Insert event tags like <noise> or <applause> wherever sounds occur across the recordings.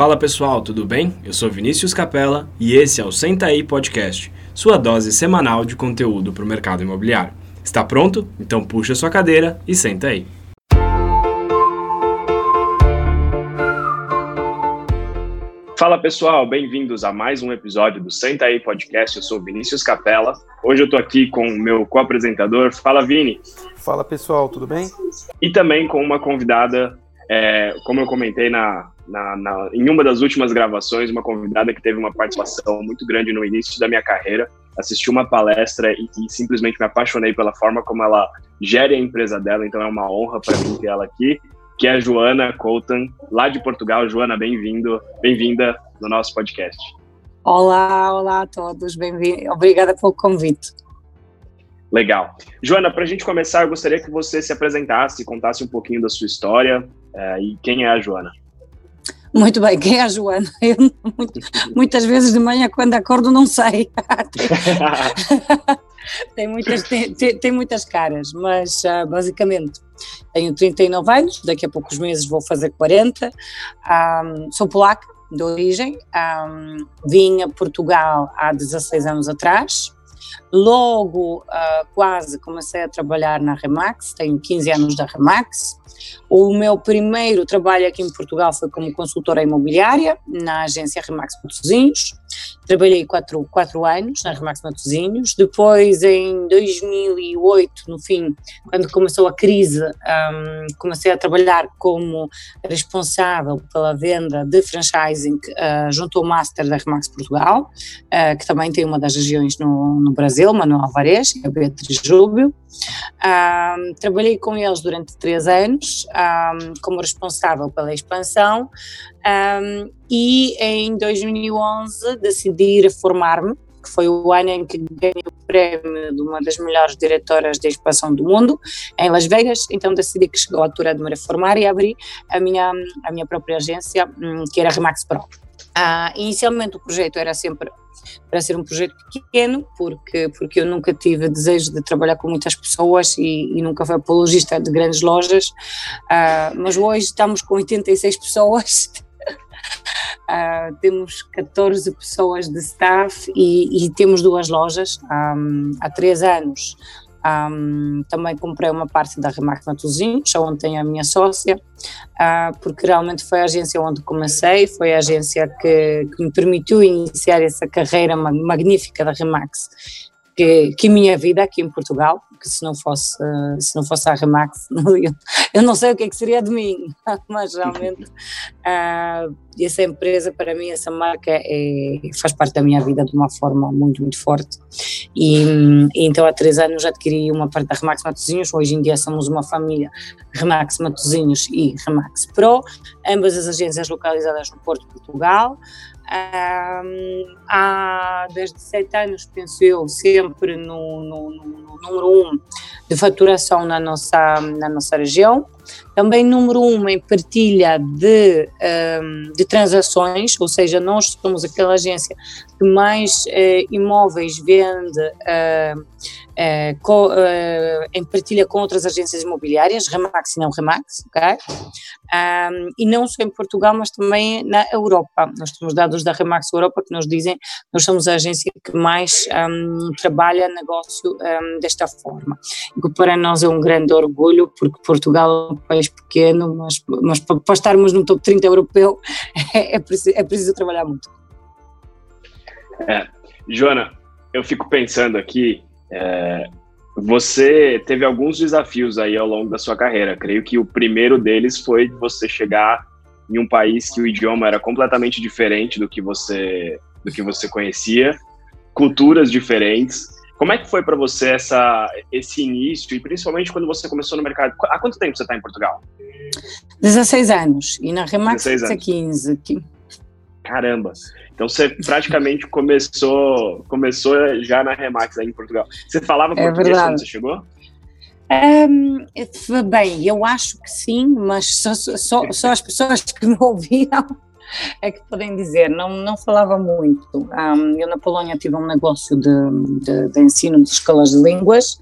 Fala pessoal, tudo bem? Eu sou Vinícius Capella e esse é o Senta aí Podcast, sua dose semanal de conteúdo para o mercado imobiliário. Está pronto? Então puxa sua cadeira e senta aí. Fala pessoal, bem-vindos a mais um episódio do Senta aí Podcast. Eu sou Vinícius Capella. Hoje eu estou aqui com o meu co-apresentador. Fala Vini. Fala pessoal, tudo bem? E também com uma convidada, é, como eu comentei na, na, na, em uma das últimas gravações, uma convidada que teve uma participação muito grande no início da minha carreira. Assisti uma palestra e, e simplesmente me apaixonei pela forma como ela gere a empresa dela, então é uma honra para mim ter ela aqui que é a Joana Colton, lá de Portugal. Joana, bem-vindo, bem-vinda no nosso podcast. Olá, olá a todos, bem-vindo. Obrigada pelo convite. Legal. Joana, para a gente começar, eu gostaria que você se apresentasse, contasse um pouquinho da sua história uh, e quem é a Joana. Muito bem, quem é a Joana? <laughs> Eu, muitas vezes de manhã, quando acordo, não sei. <laughs> tem, muitas, tem, tem, muitas caras, mas uh, basicamente tenho 39 anos, daqui a poucos meses vou fazer 40. Um, sou polaca de origem, um, vim a Portugal há 16 anos atrás. Logo, uh, quase comecei a trabalhar na Remax, tenho 15 anos da Remax. O meu primeiro trabalho aqui em Portugal foi como consultora imobiliária na agência Remax Matosinhos. Trabalhei quatro, quatro anos na Remax Matosinhos. Depois, em 2008, no fim, quando começou a crise, um, comecei a trabalhar como responsável pela venda de franchising uh, junto ao Master da Remax Portugal, uh, que também tem uma das regiões no, no Brasil, Manuel Alvarez e a Beatriz Rubio. Um, trabalhei com eles durante três anos um, como responsável pela expansão um, e em 2011 decidi reformar-me, que foi o ano em que ganhei o prémio de uma das melhores diretoras de expansão do mundo, em Las Vegas, então decidi que chegou a altura de me reformar e abri a minha, a minha própria agência, hum, que era Remax Pro. Uh, inicialmente o projeto era sempre para ser um projeto pequeno, porque, porque eu nunca tive desejo de trabalhar com muitas pessoas e, e nunca fui apologista de grandes lojas, uh, mas hoje estamos com 86 pessoas. Uh, temos 14 pessoas de staff e, e temos duas lojas. Um, há três anos um, também comprei uma parte da Remax Matosinhos, onde tenho a minha sócia, uh, porque realmente foi a agência onde comecei, foi a agência que, que me permitiu iniciar essa carreira magnífica da Remax que, que minha vida aqui em Portugal, que se não fosse, se não fosse a Remax, <laughs> eu, eu não sei o que, é que seria de mim, <laughs> mas realmente uh, essa empresa para mim, essa marca é, faz parte da minha vida de uma forma muito, muito forte. E, e então há três anos adquiri uma parte da Remax Matosinhos, hoje em dia somos uma família Remax Matosinhos e Remax Pro, ambas as agências localizadas no Porto, Portugal, há desde sete anos, penso eu, sempre no, no, no, número um de faturação na nossa, na nossa região. Também número um em partilha de, um, de transações, ou seja, nós somos aquela agência que mais uh, imóveis vende uh, uh, co, em partilha com outras agências imobiliárias, Remax e não Remax, ok? Um, e não só em Portugal, mas também na Europa. Nós temos dados da Remax Europa que nos dizem que nós somos a agência que mais um, trabalha negócio um, desta forma. E que para nós é um grande orgulho, porque Portugal país pequeno, mas, mas para, estarmos no top 30 europeu <laughs> é, é, preciso, é preciso trabalhar muito. É. Joana, eu fico pensando aqui, é, você teve alguns desafios aí ao longo da sua carreira. Creio que o primeiro deles foi você chegar em um país que o idioma era completamente diferente do que você do que você conhecia, culturas diferentes. Como é que foi para você essa, esse início e principalmente quando você começou no mercado? Há quanto tempo você está em Portugal? 16 anos e na Remax 15. Caramba. Então você praticamente começou começou já na Remax aí em Portugal. Você falava é português verdade. quando você chegou? Um, bem, eu acho que sim, mas só, só, só as pessoas que me ouviram é que podem dizer, não, não falava muito. Um, eu na Polónia tive um negócio de, de, de ensino de escolas de línguas,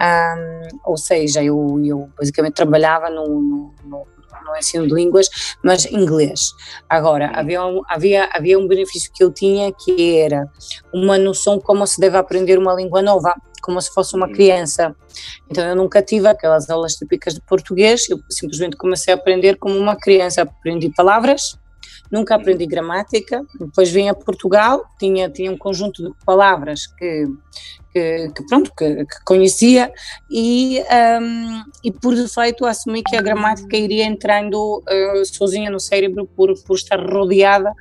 um, ou seja, eu, eu basicamente trabalhava no, no, no no ensino de línguas, mas inglês. Agora, havia um, havia, havia um benefício que eu tinha que era uma noção como se deve aprender uma língua nova, como se fosse uma uhum. criança. Então eu nunca tive aquelas aulas típicas de português, eu simplesmente comecei a aprender como uma criança, aprendi palavras, nunca aprendi gramática, depois vim a Portugal, tinha, tinha um conjunto de palavras que, que, que pronto, que, que, conhecia e, um, e por defeito assumi que a gramática iria entrando uh, sozinha no cérebro por, por estar rodeada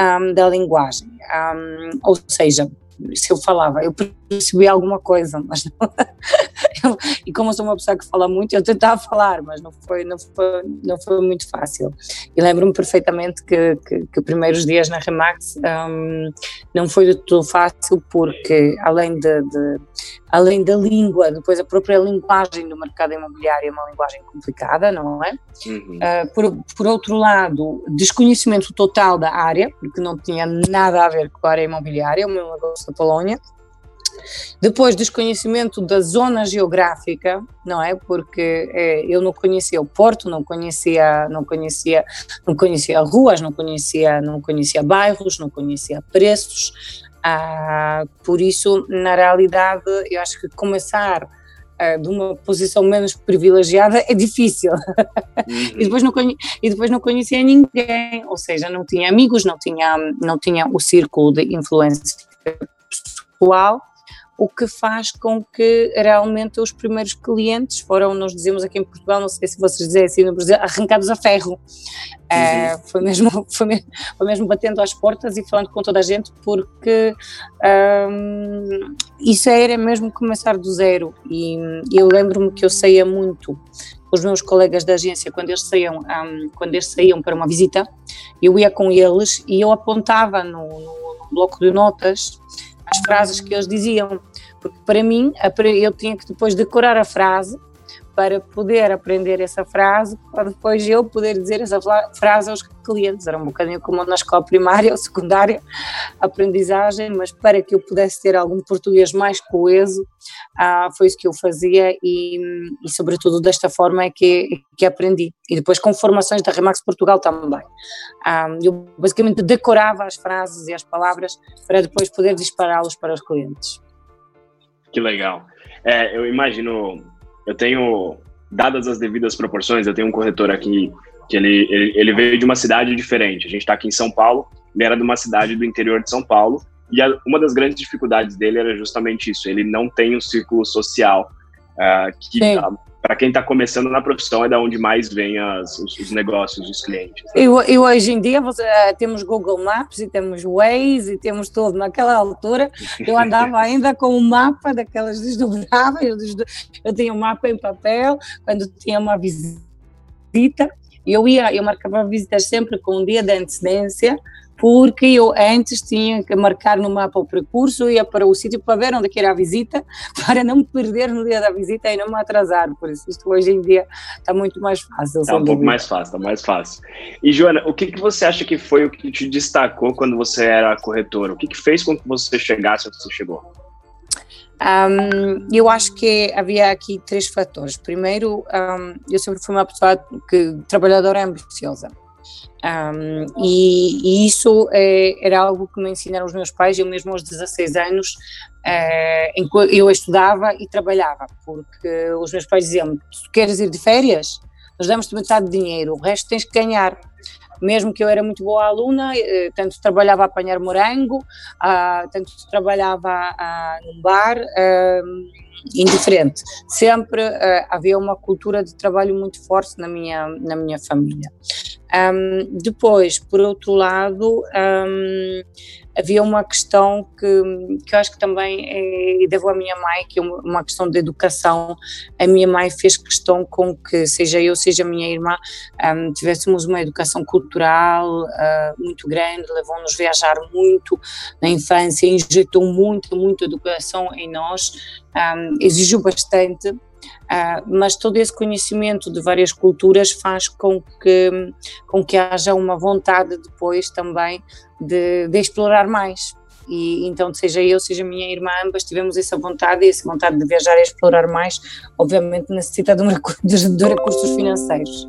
um, da linguagem, um, ou seja, se eu falava, eu percebi alguma coisa, mas não, eu, e como eu sou uma pessoa que fala muito, eu tentava <laughs> falar, mas não foi, não foi, não foi muito fácil. E lembro-me perfeitamente que, que, que, os primeiros dias na Remax um, não foi de todo fácil, porque além de, de, além da língua, depois a própria linguagem do mercado imobiliário é uma linguagem complicada, não é? Uhum. Uh, por, por outro lado, desconhecimento total da área, porque não tinha nada a ver com a área imobiliária, o meu negócio da Polónia. Depois, desconhecimento da zona geográfica, não é? Porque é, eu não conhecia o Porto, não conhecia, não conhecia, não conhecia ruas, não conhecia, não conhecia bairros, não conhecia preços. Ah, por isso, na realidade, eu acho que começar ah, de uma posição menos privilegiada é difícil. Uhum. <laughs> e, depois não e depois não conhecia ninguém, ou seja, não tinha amigos, não tinha, não tinha o círculo de influência pessoal o que faz com que realmente os primeiros clientes foram, nós dizemos aqui em Portugal, não sei se vocês dizem assim no Brasil, arrancados a ferro. Uhum. Uh, foi, mesmo, <laughs> foi, mesmo, foi mesmo batendo às portas e falando com toda a gente, porque um, isso era mesmo começar do zero. E eu lembro-me que eu saía muito com os meus colegas da agência quando eles saíam, um, quando eles saíam para uma visita, eu ia com eles e eu apontava no, no bloco de notas as frases que eles diziam, porque para mim eu tinha que depois decorar a frase para poder aprender essa frase, para depois eu poder dizer essa frase aos clientes. Era um bocadinho como na escola primária <laughs> ou secundária, aprendizagem, mas para que eu pudesse ter algum português mais coeso, ah, foi isso que eu fazia e, e, sobretudo, desta forma é que, que aprendi. E depois com formações da Remax Portugal também. Ah, eu basicamente decorava as frases e as palavras para depois poder dispará-los para os clientes. Que legal. É, eu imagino eu tenho, dadas as devidas proporções, eu tenho um corretor aqui que ele, ele, ele veio de uma cidade diferente. A gente está aqui em São Paulo, ele era de uma cidade do interior de São Paulo, e a, uma das grandes dificuldades dele era justamente isso: ele não tem um círculo social uh, que para quem está começando na profissão é da onde mais vem as, os, os, negócios dos clientes. Né? E, e, hoje em dia você, uh, temos Google Maps e temos Waze e temos tudo. Naquela altura eu andava <laughs> ainda com um mapa daquelas desdobráveis, eu tinha um mapa em papel quando tinha uma visita. Eu ia, eu marcava visitas sempre com um dia de antecedência porque eu antes tinha que marcar no mapa o percurso, ia para o sítio para ver onde é era a visita, <laughs> para não me perder no dia da visita e não me atrasar. Por isso, isto hoje em dia está muito mais fácil. Está um pouco mais fácil, está mais fácil. E, Joana, o que, que você acha que foi o que te destacou quando você era corretora? O que, que fez com que você chegasse onde você chegou? Um, eu acho que havia aqui três fatores. Primeiro, um, eu sempre fui uma pessoa que trabalhadora ambiciosa. Um, e, e, isso é, era algo que me ensinaram os meus pais, eu mesmo aos 16 anos, uh, eu estudava e trabalhava, porque os meus pais diziam se tu queres ir de férias, nós damos-te metade de dinheiro, o resto tens que ganhar. Mesmo que eu era muito boa aluna, eh, tanto trabalhava a apanhar morango, tanto trabalhava uh, num bar, indiferente. Sempre havia uma cultura de trabalho muito forte na minha, na minha família. Um, depois, por outro lado, um, havia uma questão que, que eu acho que também é, devo à minha mãe, que é uma questão de educação. A minha mãe fez questão com que, seja eu, seja a minha irmã, um, tivéssemos uma educação cultural uh, muito grande, levou-nos a viajar muito na infância, injetou muito, muito educação em nós, exigiu bastante. Uh, mas todo esse conhecimento de várias culturas faz com que, com que haja uma vontade depois também de, de explorar mais. e então seja eu, seja minha irmã, ambas tivemos essa vontade e essa vontade de viajar e explorar mais, obviamente necessita de, de recursos financeiros.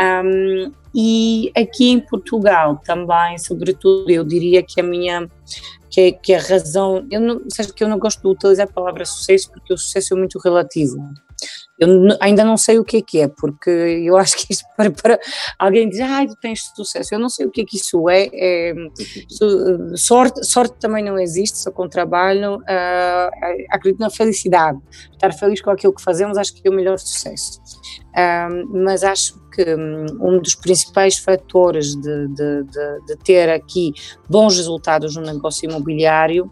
Um, e aqui em Portugal também, sobretudo, eu diria que a minha que, que a razão, eu não, seja que eu não gosto de utilizar a palavra sucesso porque o sucesso é muito relativo. Eu ainda não sei o que é que é, porque eu acho que isto <laughs> para, para alguém dizer, ah, tu tens sucesso, eu não sei o que é que isso é, é sorte, sorte também não existe, só com trabalho, uh, acredito na felicidade, estar feliz com aquilo que fazemos acho que é o melhor sucesso, uh, mas acho que hum, um dos principais fatores de, de, de, de ter aqui bons resultados no negócio imobiliário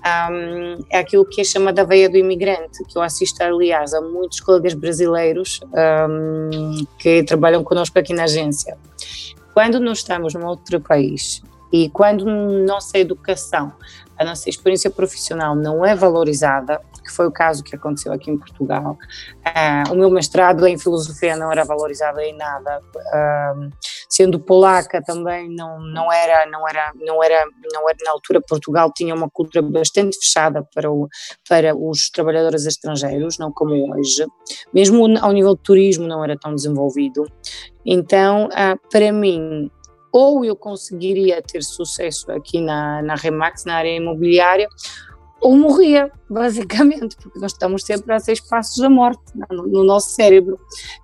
um, é aquilo que é chamada veia do imigrante, que eu assisto, aliás, a muitos colegas brasileiros um, que trabalham connosco aqui na agência. Quando nós estamos num outro país e quando nossa educação, a nossa experiência profissional não é valorizada, que foi o caso que aconteceu aqui em Portugal. Uh, o meu mestrado em filosofia não era valorizado em nada. Uh, sendo polaca também não, não era não era não era não era na altura Portugal tinha uma cultura bastante fechada para o, para os trabalhadores estrangeiros não como hoje mesmo ao nível de turismo não era tão desenvolvido então uh, para mim ou eu conseguiria ter sucesso aqui na, na Remax, na área imobiliária, ou morria, basicamente, porque nós estamos sempre a seis passos da morte no, no, nosso cérebro.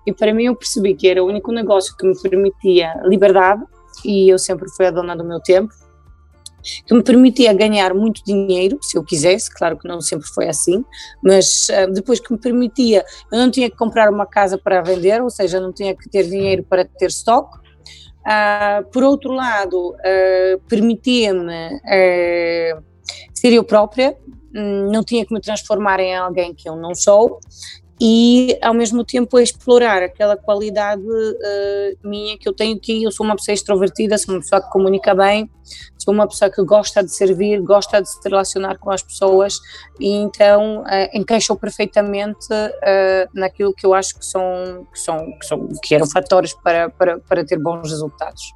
E para mim eu percebi que era o único negócio que me permitia liberdade, e eu sempre fui a dona do meu tempo, que me permitia ganhar muito dinheiro, se eu quisesse, claro que não sempre foi assim, mas uh, depois que me permitia, eu não tinha que comprar uma casa para vender, ou seja, não tinha que ter dinheiro para ter estoque, Uh, por outro lado, uh, permitia-me ser eu própria, hum, não tinha que me transformar em alguém que eu não sou e ao mesmo tempo explorar aquela qualidade uh, minha que eu tenho que eu sou uma pessoa extrovertida, sou uma pessoa que comunica bem, sou uma pessoa que gosta de servir, gosta de se relacionar com as pessoas e então uh, encaixou perfeitamente uh, naquilo que eu acho que são que são que, são, que eram fatores para, para, para ter bons resultados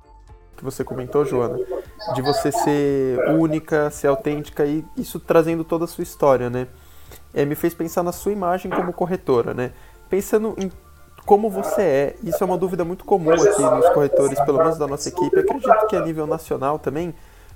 que você comentou, Joana, de você ser única, ser autêntica e isso trazendo toda a sua história, né? É, me fez pensar na sua imagem como corretora, né? Pensando em como você é, isso é uma dúvida muito comum aqui nos corretores, pelo menos da nossa equipe, acredito que a nível nacional também.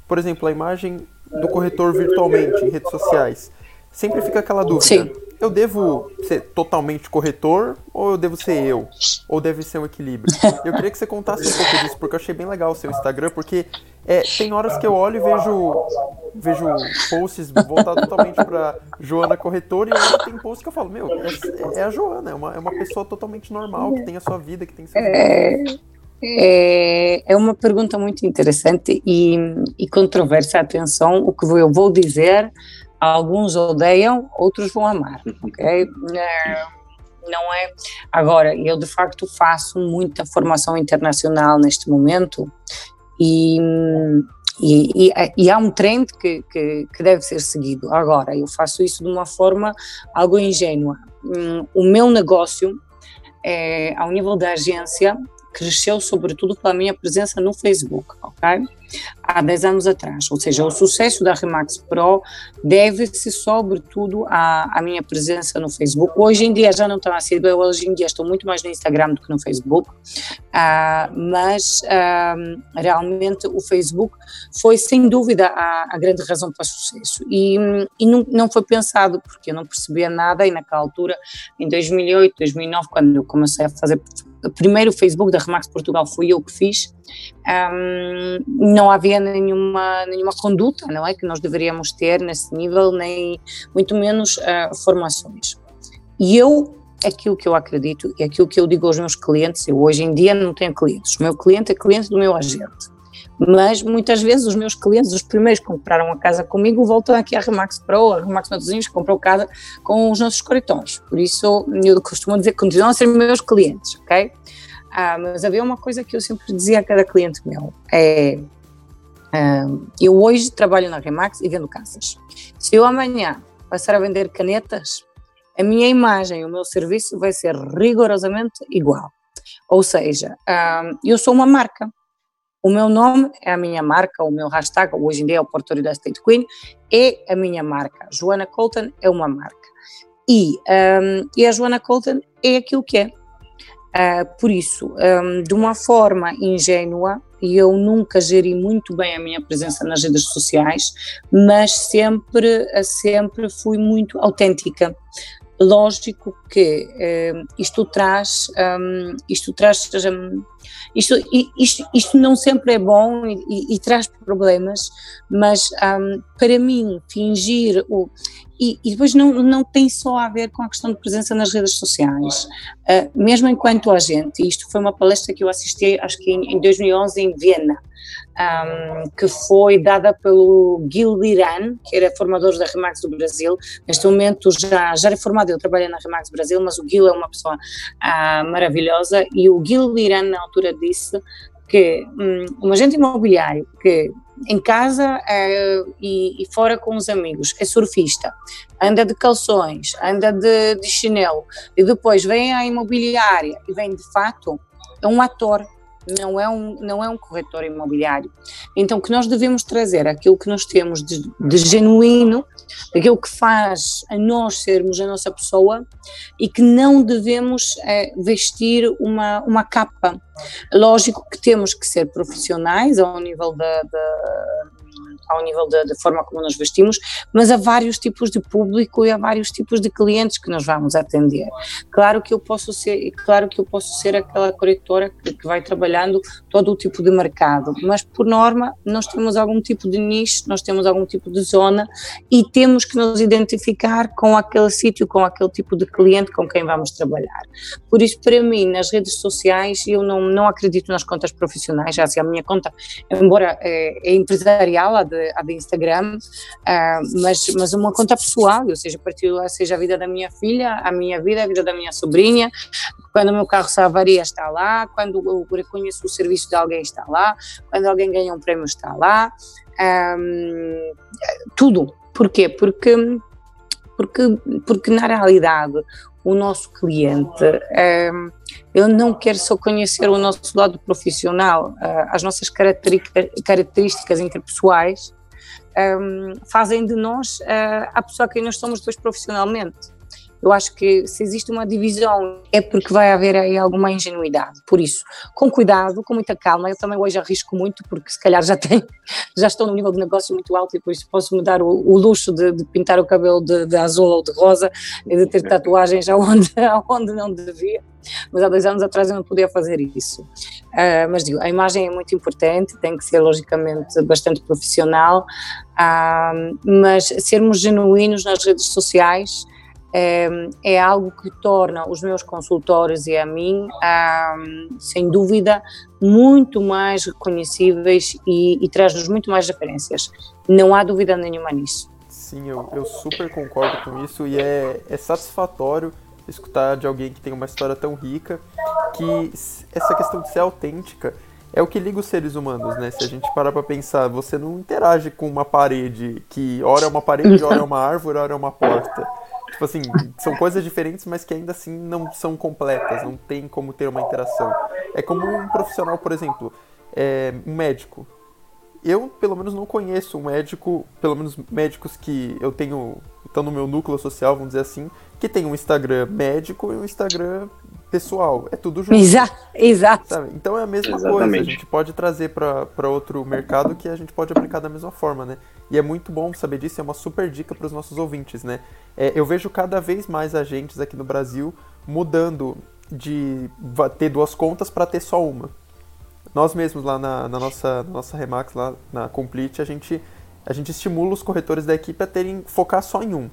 Por exemplo, a imagem do corretor virtualmente em redes sociais. Sempre fica aquela dúvida. Sim eu devo ser totalmente corretor ou eu devo ser eu? Ou deve ser um equilíbrio? Eu queria que você contasse um pouco disso, porque eu achei bem legal o seu Instagram, porque é, tem horas que eu olho e vejo, vejo posts voltados totalmente para Joana Corretora, e aí tem posts que eu falo, meu, é, é, a Joana, é uma, é uma pessoa totalmente normal, que tem a sua vida, que tem seu. É, é, é uma pergunta muito interessante e, e controversa. Atenção, o que eu vou dizer alguns odeiam, outros vão amar, ok? Não é. Agora, eu de facto faço muita formação internacional neste momento e, e, e, e há um trend que, que, que, deve ser seguido. Agora, eu faço isso de uma forma algo ingênua. Hum, o meu negócio, é, ao nível da agência, cresceu sobretudo pela minha presença no Facebook, ok? Há 10 anos atrás. Ou seja, o sucesso da Remax Pro deve-se sobretudo à, à, minha presença no Facebook. Hoje em dia já não está a ser, eu hoje em dia estou muito mais no Instagram do que no Facebook, uh, mas uh, realmente o Facebook foi sem dúvida a, a grande razão para o sucesso. E, e não, não foi pensado, porque eu não percebia nada e naquela altura, em 2008, 2009, quando eu comecei a fazer o primeiro Facebook da Remax Portugal foi eu que fiz, um, não havia nenhuma, nenhuma conduta, não é, que nós deveríamos ter nesse nível, nem muito menos uh, formações. E eu, aquilo que eu acredito e aquilo que eu digo aos meus clientes, eu hoje em dia não tenho clientes, o meu cliente é cliente do meu agente mas muitas vezes os meus clientes, os primeiros que compraram a casa comigo, voltam aqui à Remax Pro, a Remax Matosinhos, comprou casa com os nossos escritórios. Por isso, eu costumo dizer que continuam a ser meus clientes, ok? Ah, mas havia uma coisa que eu sempre dizia a cada cliente meu, é... Eu hoje trabalho na Remax e vendo casas. Se eu amanhã passar a vender canetas, a minha imagem, o meu serviço vai ser rigorosamente igual. Ou seja, eu sou uma marca, O meu nome é a minha marca, o meu hashtag, hoje em dia é o Porto da State Queen, é a minha marca. Joana Colton é uma marca. E, um, e a Joana Colton é aquilo que é. Uh, por isso, um, de uma forma ingênua, e eu nunca geri muito bem a minha presença nas redes sociais, mas sempre, sempre fui muito autêntica. Lógico que um, isto traz, um, isto traz, um, isto, isto, isto não sempre é bom e, e, e traz problemas, mas para mim fingir o e, e, depois não, não tem só a ver com a questão de presença nas redes sociais. Uh, mesmo enquanto agente, isto foi uma palestra que eu assisti, acho que em, em 2011, em Viena, um, que foi dada pelo Gil Liran, que era formador da Remax do Brasil. Neste momento já, já é formado, ele trabalha na Remax Brasil, mas o Gil é uma pessoa uh, maravilhosa. E o Gil Liran, na altura, disse que um, um agente imobiliário que em casa é, e, e, fora com os amigos, é surfista, anda de calções, anda de, de chinelo. E depois vem à imobiliária. E vem de fato, é um ator, não é um, não é um corretor imobiliário. Então, que nós devemos trazer aquilo que nós temos de, de genuíno, aquilo que faz a nós sermos a nossa pessoa e que não devemos é, vestir uma, uma capa. Lógico que temos que ser profissionais ao nível da, da ao nível da, da, forma como nos vestimos, mas há vários tipos de público e há vários tipos de clientes que nós vamos atender. Claro que eu posso ser, claro que eu posso ser aquela corretora que, que vai trabalhando todo o tipo de mercado, mas por norma nós temos algum tipo de nicho, nós temos algum tipo de zona e temos que nos identificar com aquele sítio, com aquele tipo de cliente com quem vamos trabalhar. Por isso, para mim, nas redes sociais, eu não, não acredito nas contas profissionais, já assim, a minha conta, embora é, é empresarial, a de, a de Instagram, uh, mas, mas uma conta pessoal, ou seja, partilho seja a vida da minha filha, a minha vida, a vida da minha sobrinha, quando o meu carro se avaria está lá, quando eu reconheço o serviço de alguém está lá, quando alguém ganha um prémio está lá, um, tudo. Porquê? Porque, porque, porque na realidade o nosso cliente, um, ele não quer só conhecer o nosso lado profissional, uh, as nossas características interpessoais um, fazem de nós uh, a pessoa que nós somos depois profissionalmente. Eu acho que se existe uma divisão é porque vai haver aí alguma ingenuidade. Por isso, com cuidado, com muita calma. Eu também hoje arrisco muito porque se calhar já tenho, <laughs> já estou num nível de negócio muito alto e por isso posso me dar o, o luxo de, de, pintar o cabelo de, de, azul ou de rosa e de ter tatuagens aonde, <laughs> aonde não devia. Mas há dois anos atrás eu não podia fazer isso. Uh, mas digo, a imagem é muito importante, tem que ser logicamente bastante profissional, uh, mas sermos genuínos nas redes sociais é, algo que torna os meus consultores e a mim, sem dúvida, muito mais reconhecíveis e, e traz-nos muito mais referências. Não há dúvida nenhuma nisso. Sim, eu, eu super concordo com isso e é, é satisfatório escutar de alguém que tem uma história tão rica que essa questão de ser autêntica é o que liga os seres humanos, né? Se a gente parar para pensar, você não interage com uma parede que ora é uma parede, ora é uma árvore, ora é uma porta. Tipo assim, são coisas diferentes, mas que ainda assim não são completas, não tem como ter uma interação. É como um profissional, por exemplo, é, um médico. Eu, pelo menos, não conheço um médico, pelo menos médicos que eu tenho, estão no meu núcleo social, vamos dizer assim, que tem um Instagram médico e um Instagram pessoal. É tudo junto. Exato. Exato. Sabe? Então é a mesma Exatamente. coisa. A gente pode trazer para outro mercado que a gente pode aplicar da mesma forma, né? E é muito bom saber disso, é uma super dica para os nossos ouvintes, né? É, eu vejo cada vez mais agentes aqui no Brasil mudando de ter duas contas para ter só uma. Nós mesmos lá na, na, nossa, na nossa Remax, lá na Complete, a gente, a gente estimula os corretores da equipe a terem focar só em um.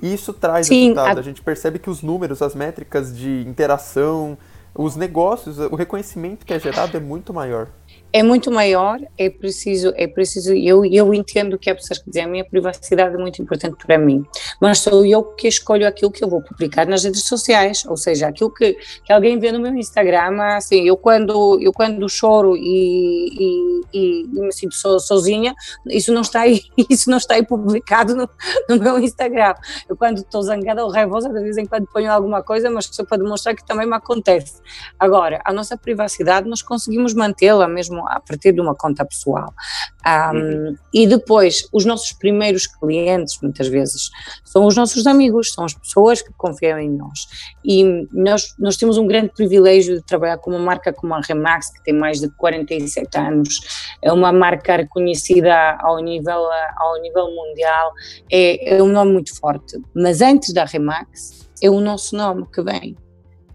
E isso traz Sim, resultado. A... a gente percebe que os números, as métricas de interação, os negócios, o reconhecimento que é gerado é muito maior é muito maior, é preciso, é preciso, eu, eu entendo que há pessoas que dizem a minha privacidade é muito importante para mim, mas sou eu que escolho aquilo que eu vou publicar nas redes sociais, ou seja, aquilo que, que alguém vê no meu Instagram, assim, eu quando, eu quando choro e, e, e, me sinto so, sozinha, isso não está aí, <laughs> isso não está aí publicado no, no meu Instagram, eu quando estou zangada ou raivosa, de vez em quando ponho alguma coisa, mas só para demonstrar que também me acontece. Agora, a nossa privacidade nós conseguimos mantê-la, mesmo a partir de uma conta pessoal. Um, uhum. E depois, os nossos primeiros clientes, muitas vezes, são os nossos amigos, são as pessoas que confiam em nós. E nós, nós temos um grande privilégio de trabalhar com uma marca como a Remax, que tem mais de 47 anos, é uma marca reconhecida ao nível, ao nível mundial, é, é um nome muito forte. Mas antes da Remax, é o nosso nome que vem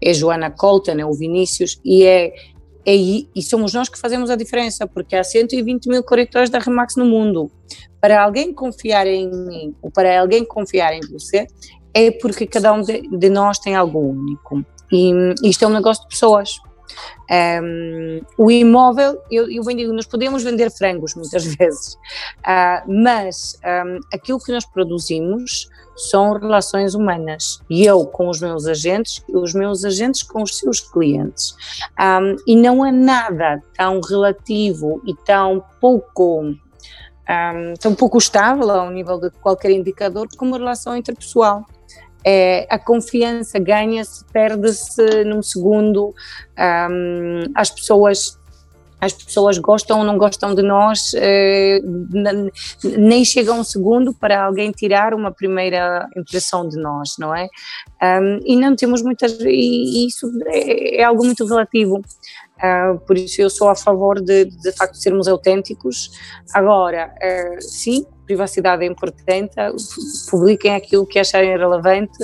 é Joana Colton, é o Vinícius, e é, é, e somos nós que fazemos a diferença, porque há 120 mil corretores da Remax no mundo. Para alguém confiar em mim, ou para alguém confiar em você, é porque cada um de, de nós tem algo único. E isto é um negócio de pessoas. Um, o imóvel, eu, eu digo, nós podemos vender frangos muitas <laughs> vezes, uh, mas um, aquilo que nós produzimos são relações humanas. E eu com os meus agentes e os meus agentes com os seus clientes. Um, e não há nada tão relativo e tão pouco. Um, tão pouco estável ao nível de qualquer indicador como a relação interpessoal. É, a confiança ganha-se, perde-se num segundo, um, as pessoas as pessoas gostam ou não gostam de nós, eh, nem chega um segundo para alguém tirar uma primeira impressão de nós, não é? E não temos muitas, e isso é, é algo muito relativo. Uh, por isso eu sou a favor de, de facto sermos autênticos. Agora, uh, sim, privacidade é importante, publiquem aquilo que acharem relevante,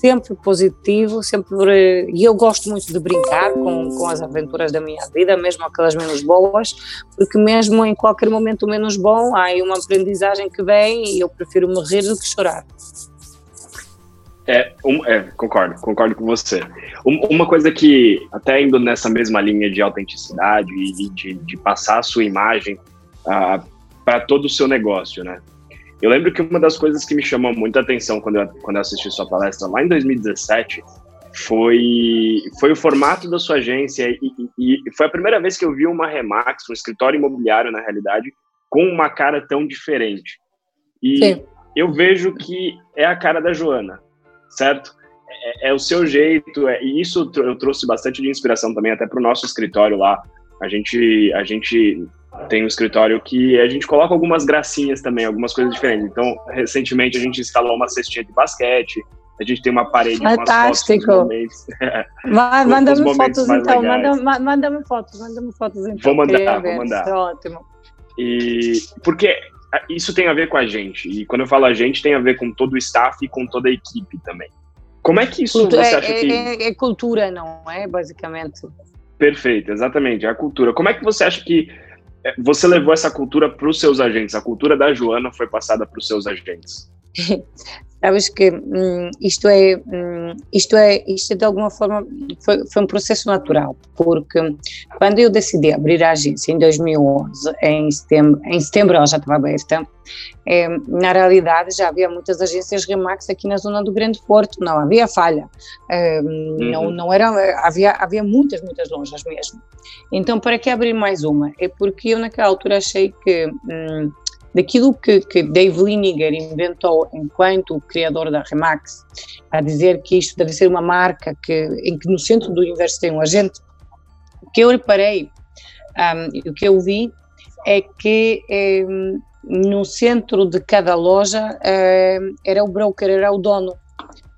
sempre positivo, sempre. E eu gosto muito de brincar com, com as aventuras da minha vida, mesmo aquelas menos boas, porque mesmo em qualquer momento menos bom, há aí uma aprendizagem que vem e eu prefiro me rir do que chorar. É, um, é, concordo, concordo com você. Um, uma coisa que, até indo nessa mesma linha de autenticidade e de, de passar a sua imagem uh, para todo o seu negócio, né? Eu lembro que uma das coisas que me chamou muita atenção quando eu, quando eu assisti sua palestra lá em 2017 foi, foi o formato da sua agência e, e, e, foi a primeira vez que eu vi uma Remax, um escritório imobiliário na realidade, com uma cara tão diferente. E Sim. eu vejo que é a cara da Joana, certo? É, é o seu jeito, é, e isso eu trouxe bastante de inspiração também até para o nosso escritório lá. A gente, a gente tem um escritório que a gente coloca algumas gracinhas também, algumas coisas diferentes. Então, recentemente a gente instalou uma cestinha de basquete, a gente tem uma parede Fantástico. com as fotos <laughs> Manda-me fotos então, manda-me manda fotos, manda-me fotos então. Vou mandar, vou mandar. É ótimo. E porque isso tem a ver com a gente, e quando eu falo a gente, tem a ver com todo o staff e com toda a equipe também. Como é que isso cultura, você acha é, que... É, é cultura, não é? Basicamente. Perfeito, exatamente, é a cultura. Como é que você acha que é, você levou essa cultura para os seus agentes, a cultura da Joana foi passada para os seus agentes. <laughs> Sabes que hum, isto é hum, isto é isto é de alguma forma foi, foi, um processo natural porque quando eu decidi abrir a agência em 2011 em setembro em setembro ela já estava aberta é, na realidade já havia muitas agências Remax aqui na zona do Grande Porto não havia falha é, uhum. não não era havia havia muitas muitas lojas mesmo então para que abrir mais uma é porque eu naquela altura achei que hum, daquilo que, que Dave Liniger inventou enquanto criador da Remax, a dizer que isto deve ser uma marca que, em que no centro do universo tem um agente, o que eu reparei, um, o que eu vi é que um, no centro de cada loja um, era o broker, era o dono,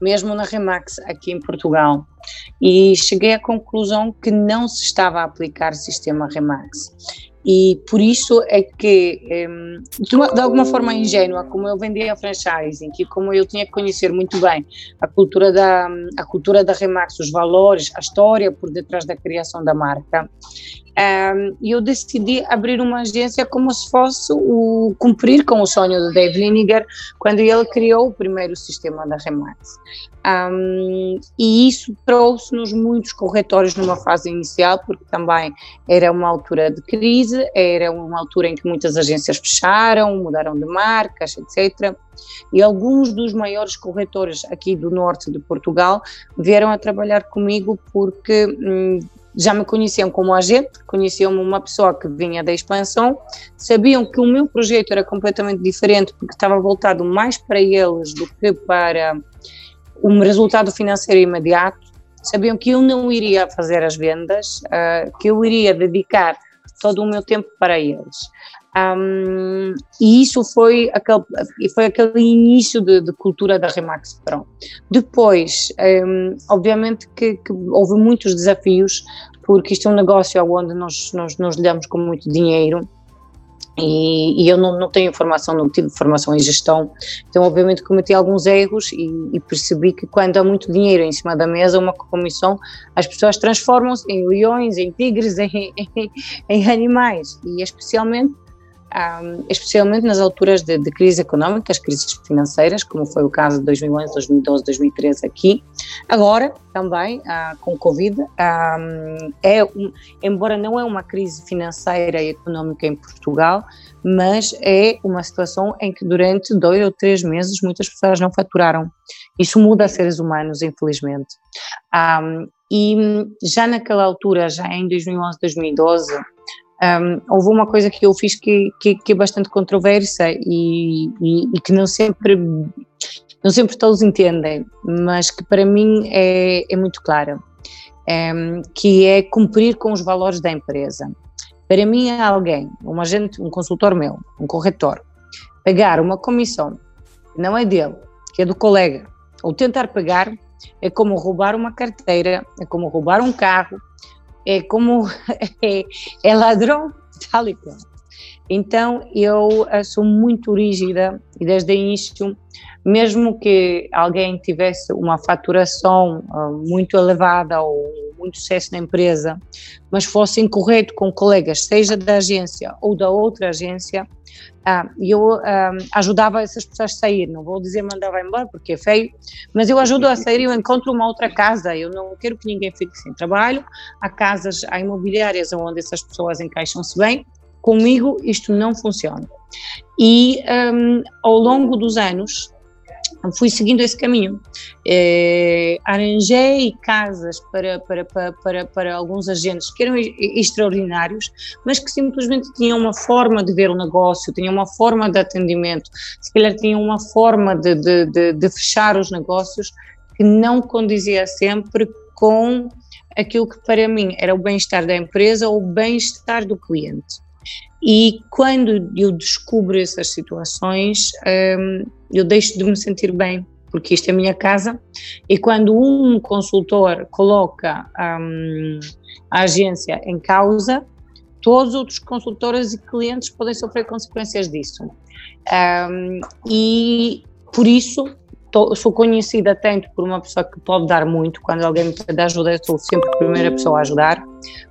mesmo na Remax aqui em Portugal. E cheguei à conclusão que não se estava a aplicar sistema Remax e por isso é que, de alguma forma ingênua, como eu vendia franchising, que como eu tinha que conhecer muito bem a cultura da a cultura da Remax, os valores, a história por detrás da criação da marca, e eu decidi abrir uma agência como se fosse o cumprir com o sonho de Dave Liniger quando ele criou o primeiro sistema da Remax. Um, e isso trouxe-nos muitos corretórios numa fase inicial, porque também era uma altura de crise, era uma altura em que muitas agências fecharam, mudaram de marcas, etc. E alguns dos maiores corretores aqui do norte de Portugal vieram a trabalhar comigo porque hum, já me conheciam como agente, conheciam-me uma pessoa que vinha da expansão, sabiam que o meu projeto era completamente diferente porque estava voltado mais para eles do que para um resultado financeiro imediato, sabiam que eu não iria fazer as vendas, uh, que eu iria dedicar todo o meu tempo para eles. Um, e isso foi aquele, foi aquele início de, de cultura da Remax Pro. Depois, um, obviamente que, que, houve muitos desafios, porque isto é um negócio onde nós, nós, nós lidamos com muito dinheiro, e, e, eu não, não, tenho formação, não tive formação em gestão, então obviamente cometi alguns erros e, e, percebi que quando há muito dinheiro em cima da mesa, uma comissão, as pessoas transformam-se em leões, em tigres, <laughs> em, em, em animais e especialmente um, especialmente nas alturas de, de crises económicas, crises financeiras, como foi o caso de 2011, 2012, 2013 aqui. Agora, também, uh, com Covid, um, é um, embora não é uma crise financeira e económica em Portugal, mas é uma situação em que durante dois ou três meses muitas pessoas não faturaram. Isso muda seres humanos, infelizmente. Um, e já naquela altura, já em 2011, 2012, um, houve uma coisa que eu fiz que, que, que é bastante controversa e, e, e, que não sempre, não sempre todos entendem, mas que para mim é, é muito clara, um, que é cumprir com os valores da empresa. Para mim, alguém, um agente, um consultor meu, um corretor, pagar uma comissão que não é dele, que é do colega, ou tentar pagar, é como roubar uma carteira, é como roubar um carro, é como <laughs> é, é ladrão, tal e qual. Então eu eh, sou muito rígida e desde o início, mesmo que alguém tivesse uma faturação uh, muito elevada ou muito sucesso na empresa, mas fosse incorreto com colegas, seja da agência ou da outra agência, ah, eu ah, ajudava essas pessoas a sair, não vou dizer mandava embora porque é feio, mas eu ajudo a sair eu encontro uma outra casa, eu não quero que ninguém fique sem trabalho, há casas, há imobiliárias onde essas pessoas encaixam-se bem, comigo isto não funciona. E um, ao longo dos anos fui seguindo esse caminho. Eh, arranjei casas para, para, para, para, para alguns agentes que eram extraordinários, mas que simplesmente tinham uma forma de ver o negócio, tinham uma forma de atendimento, se calhar tinham uma forma de, de, de, de fechar os negócios que não condizia sempre com aquilo que para mim era o bem-estar da empresa ou o bem-estar do cliente. E quando eu descubro essas situações, um, eu deixo de me sentir bem, porque isto é a minha casa. E quando um consultor coloca um, a agência em causa, todos os outros consultores e clientes podem sofrer consequências disso. Um, e por isso tô, sou conhecida tanto por uma pessoa que pode dar muito, quando alguém me pede ajuda, eu sou sempre a primeira pessoa a ajudar,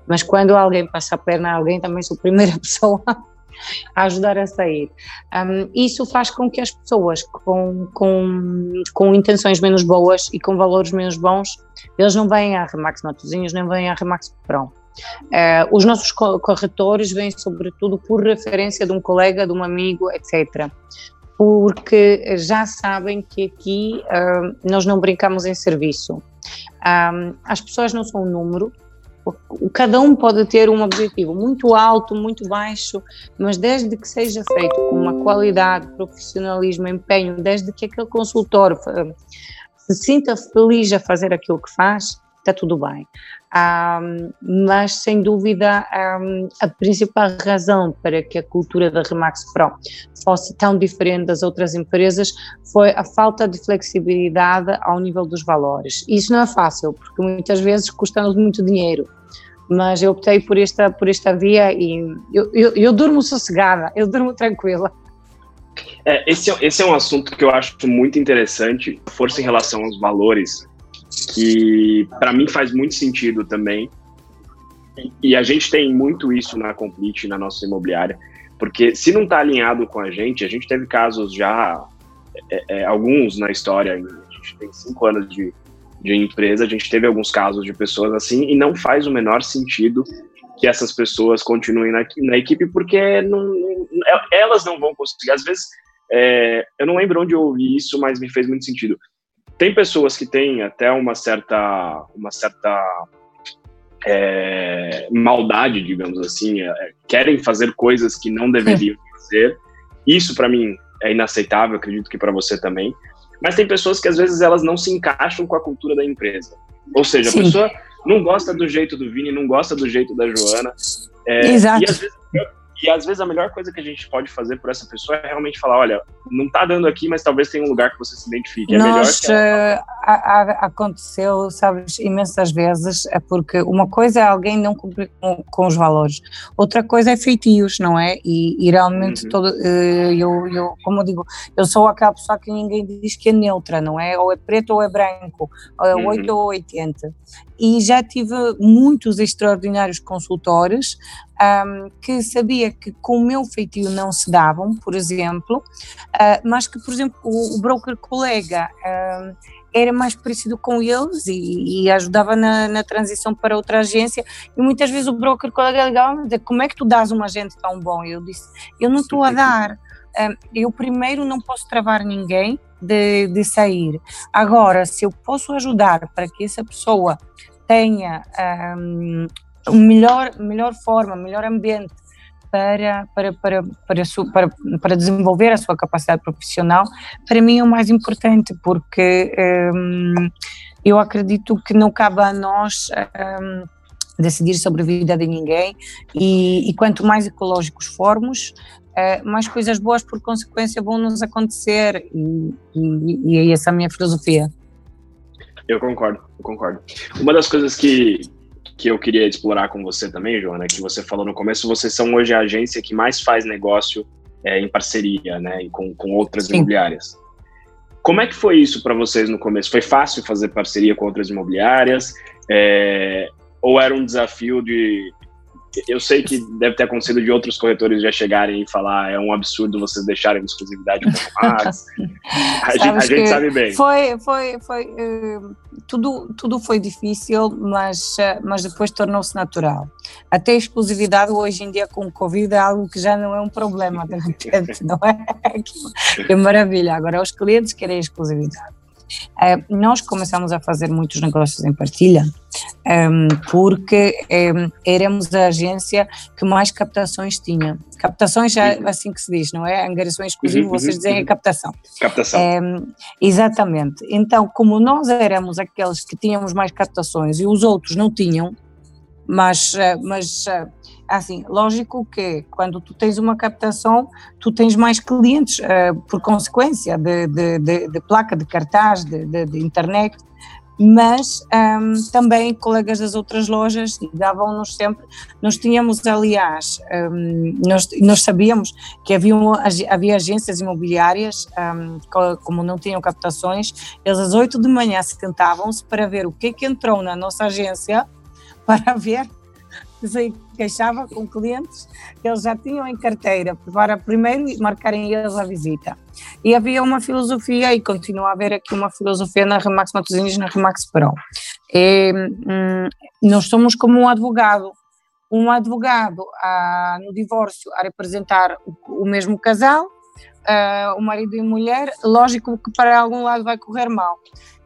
mas quando alguém passa a perna a alguém, também sou a primeira <laughs> pessoa a ajudar a sair. Um, isso faz com que as pessoas com, com, com intenções menos boas e com valores menos bons, eles não vêm a Remax Matosinhos, nem vêm a Remax Perão. Uh, os nossos corretores vêm sobretudo por referência de um colega, de um amigo, etc porque já sabem que aqui uh, nós não brincamos em serviço. Um, as pessoas não são um número, cada um pode ter um objetivo muito alto, muito baixo, mas desde que seja feito com uma qualidade, profissionalismo, empenho, desde que aquele consultor uh, se sinta feliz a fazer aquilo que faz, está tudo bem. Um, mas, sem dúvida, um, a principal razão para que a cultura da Remax Pro fosse tão diferente das outras empresas foi a falta de flexibilidade ao nível dos valores. Isso não é fácil, porque muitas vezes custa-nos muito dinheiro. Mas eu optei por esta, por esta via e eu, eu, eu durmo sossegada, eu durmo tranquila. É, esse, é, esse é um assunto que eu acho muito interessante, força em relação aos valores que para mim faz muito sentido também. E, a gente tem muito isso na Complete, na nossa imobiliária, porque se não está alinhado com a gente, a gente teve casos já, é, é, alguns na história, a gente tem cinco anos de, de empresa, a gente teve alguns casos de pessoas assim, e não faz o menor sentido que essas pessoas continuem na, na equipe, porque não, não, elas não vão conseguir. Às vezes, é, eu não lembro onde eu ouvi isso, mas me fez muito sentido. Tem pessoas que têm até uma certa, uma certa é, maldade, digamos assim, é, querem fazer coisas que não deveriam <laughs> fazer. Isso para mim é inaceitável, acredito que para você também. Mas tem pessoas que às vezes elas não se encaixam com a cultura da empresa. Ou seja, Sim. a pessoa não gosta do jeito do Vini, não gosta do jeito da Joana, É, Exato. E às, vezes, e às vezes a melhor coisa que a gente pode fazer por essa pessoa é realmente falar, olha, não tá dando aqui, mas talvez tenha um lugar que você se identifique. É Nós, melhor ela... a, aconteceu, sabes, imensas vezes, é porque uma coisa é alguém não cumprir com, com os valores, outra coisa é feitios, não é? E, e realmente, uhum. todo, eh, eu, eu, como eu digo, eu sou aquela pessoa que ninguém diz que é neutra, não é? Ou é preto ou é branco, ou é uhum. 8 ou 80 e já tive muitos extraordinários consultores um, que sabia que com o meu feitio não se davam, por exemplo, uh, mas que, por exemplo, o, o broker colega uh, era mais parecido com eles e, e ajudava na, na, transição para outra agência. E muitas vezes o broker colega ligava e como é que tu dás um agente tão bom? Eu disse, eu não estou a dar, uh, eu primeiro não posso travar ninguém de, de sair, agora se eu posso ajudar para que essa pessoa tenha um, melhor, melhor forma, melhor ambiente para, para, para, para, para, para desenvolver a sua capacidade profissional, para mim é o mais importante, porque um, eu acredito que não cabe a nós um, decidir sobre a vida de ninguém e, e quanto mais ecológicos formos, uh, mais coisas boas por consequência vão nos acontecer e, e, e é essa a minha filosofia. Eu concordo, eu concordo. Uma das coisas que, que eu queria explorar com você também, Joana, que você falou no começo, vocês são hoje a agência que mais faz negócio é, em parceria, né, com, com outras Sim. imobiliárias. Como é que foi isso para vocês no começo? Foi fácil fazer parceria com outras imobiliárias? É, ou era um desafio de eu sei que deve ter acontecido de outros corretores já chegarem e falar é um absurdo vocês deixarem exclusividade com o Max. a, gente, a gente sabe bem. Foi, foi, foi uh, tudo, tudo foi difícil, mas, uh, mas depois tornou-se natural. Até a exclusividade hoje em dia com o Covid é algo que já não é um problema, de repente, <laughs> não é? <laughs> que maravilha. Agora os clientes querem exclusividade. Uh, nós começamos a fazer muitos negócios em partilha um, porque um, éramos a agência que mais captações tinha. Captações já assim que se diz, não é? Angariação exclusiva, uhum, vocês dizem uhum. captação. Captação. Um, exatamente. Então, como nós éramos aqueles que tínhamos mais captações e os outros não tinham, mas, eh, mas eh, assim, lógico que quando tu tens uma captação, tu tens mais clientes uh, por consequência de, de, de, de, placa, de cartaz, de, internet, mas um, também colegas das outras lojas davam-nos sempre, nós tínhamos aliás, um, nós, nós sabíamos que havia, havia agências imobiliárias, um, como não tinham captações, eles às oito de manhã se tentavam-se para ver o que é que entrou na nossa agência, <laughs> para ver se queixava com clientes que eles já tinham em carteira para primeiro marcarem eles a visita. E havia uma filosofia, e continua a haver aqui uma filosofia na Remax Matosinhos na Remax Pro. E, hum, nós somos como um advogado. Um advogado ah, no divórcio a representar o, o mesmo casal, ah, o marido e a mulher, lógico que para algum lado vai correr mal.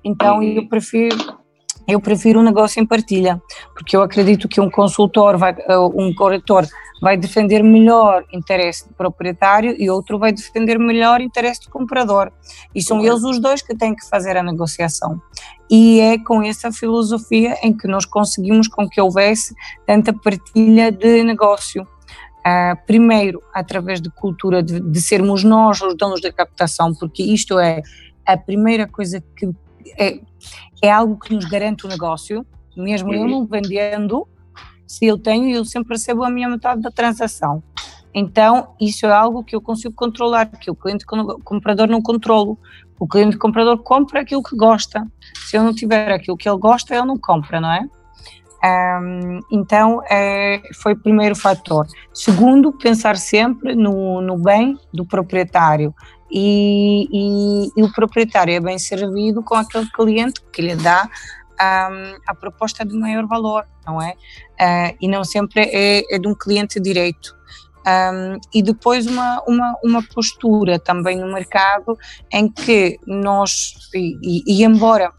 Então eu prefiro eu prefiro um negócio em partilha, porque eu acredito que um consultor, vai, eh, um corretor vai defender melhor interesse do proprietário e outro vai defender melhor interesse do comprador. E são eles os dois que têm que fazer a negociação. E é com essa filosofia em que nós conseguimos com que houvesse tanta partilha de negócio. Uh, primeiro, através de cultura de, de sermos nós os donos da captação, porque isto é a primeira coisa que é, é algo que nos garante o negócio, mesmo eu não vendendo, se eu tenho, eu sempre recebo a minha metade da transação. Então, isso é algo que eu consigo controlar, que o cliente comprador não controlo. O cliente comprador compra aquilo que gosta. Se eu não tiver aquilo que ele gosta, ele não compra, não é? Um, então, é, foi o primeiro fator. Segundo, pensar sempre no, no bem do proprietário e, e, e, o proprietário é bem servido com aquele cliente que lhe dá um, a proposta de maior valor, não é? Uh, e não sempre é, é, de um cliente direito. Um, e depois uma, uma, uma postura também no mercado em que nós, e, e embora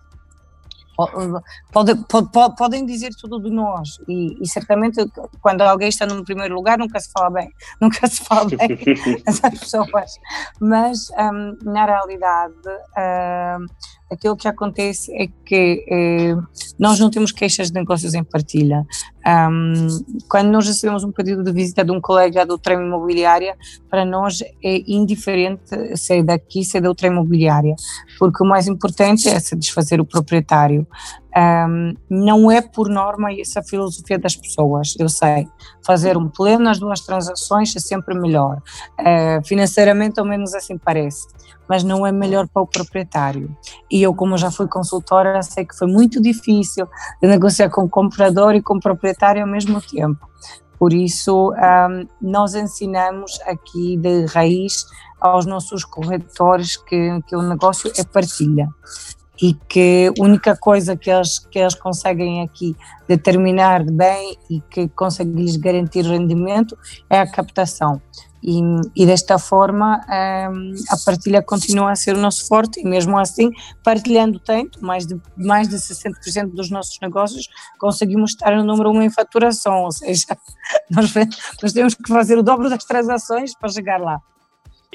Pode, pode, podem dizer tudo de nós e, e, certamente quando alguém está no primeiro lugar nunca se fala bem, <laughs> nunca se fala bem <laughs> essas pessoas, mas um, na realidade um, aquilo que acontece é que eh, nós não temos queixas de negócios em partilha. Um, quando nós recebemos um pedido de visita de um colega do trem imobiliária, para nós é indiferente se é daqui, se é da outra imobiliária, porque o mais importante é satisfazer o proprietário. Um, não é por norma essa filosofia das pessoas, eu sei. Fazer um pleno nas duas transações é sempre melhor. Uh, financeiramente, ao menos assim parece, mas não é melhor para o proprietário. E eu, como já fui consultora, sei que foi muito difícil de negociar com o comprador e com o proprietário ao mesmo tempo. Por isso, um, nós ensinamos aqui de raiz aos nossos corretores que, que o negócio é partilha e que a única coisa que eles, que eles conseguem aqui determinar bem e que consegue lhes garantir rendimento é a captação. E, e desta forma um, a partilha continua a ser o nosso forte e mesmo assim, partilhando tanto, mais de, mais de 60% dos nossos negócios, conseguimos estar no número 1 em faturação, ou seja, <laughs> nós, nós temos que fazer o dobro das transações para chegar lá.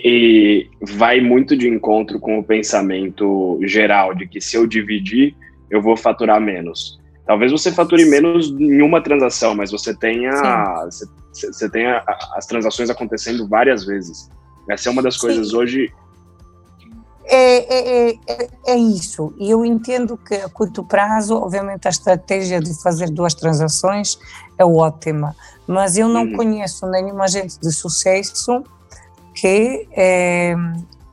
E vai muito de encontro com o pensamento geral de que se eu dividir, eu vou faturar menos. Talvez você fature menos em uma transação, mas você tenha, você, você tenha as transações acontecendo várias vezes. Essa é uma das coisas Sim. hoje. É, é, é, é, isso. E eu entendo que a curto prazo, obviamente, a estratégia de fazer duas transações é ótima, mas eu não uhum. conheço nenhuma agente de sucesso que eh,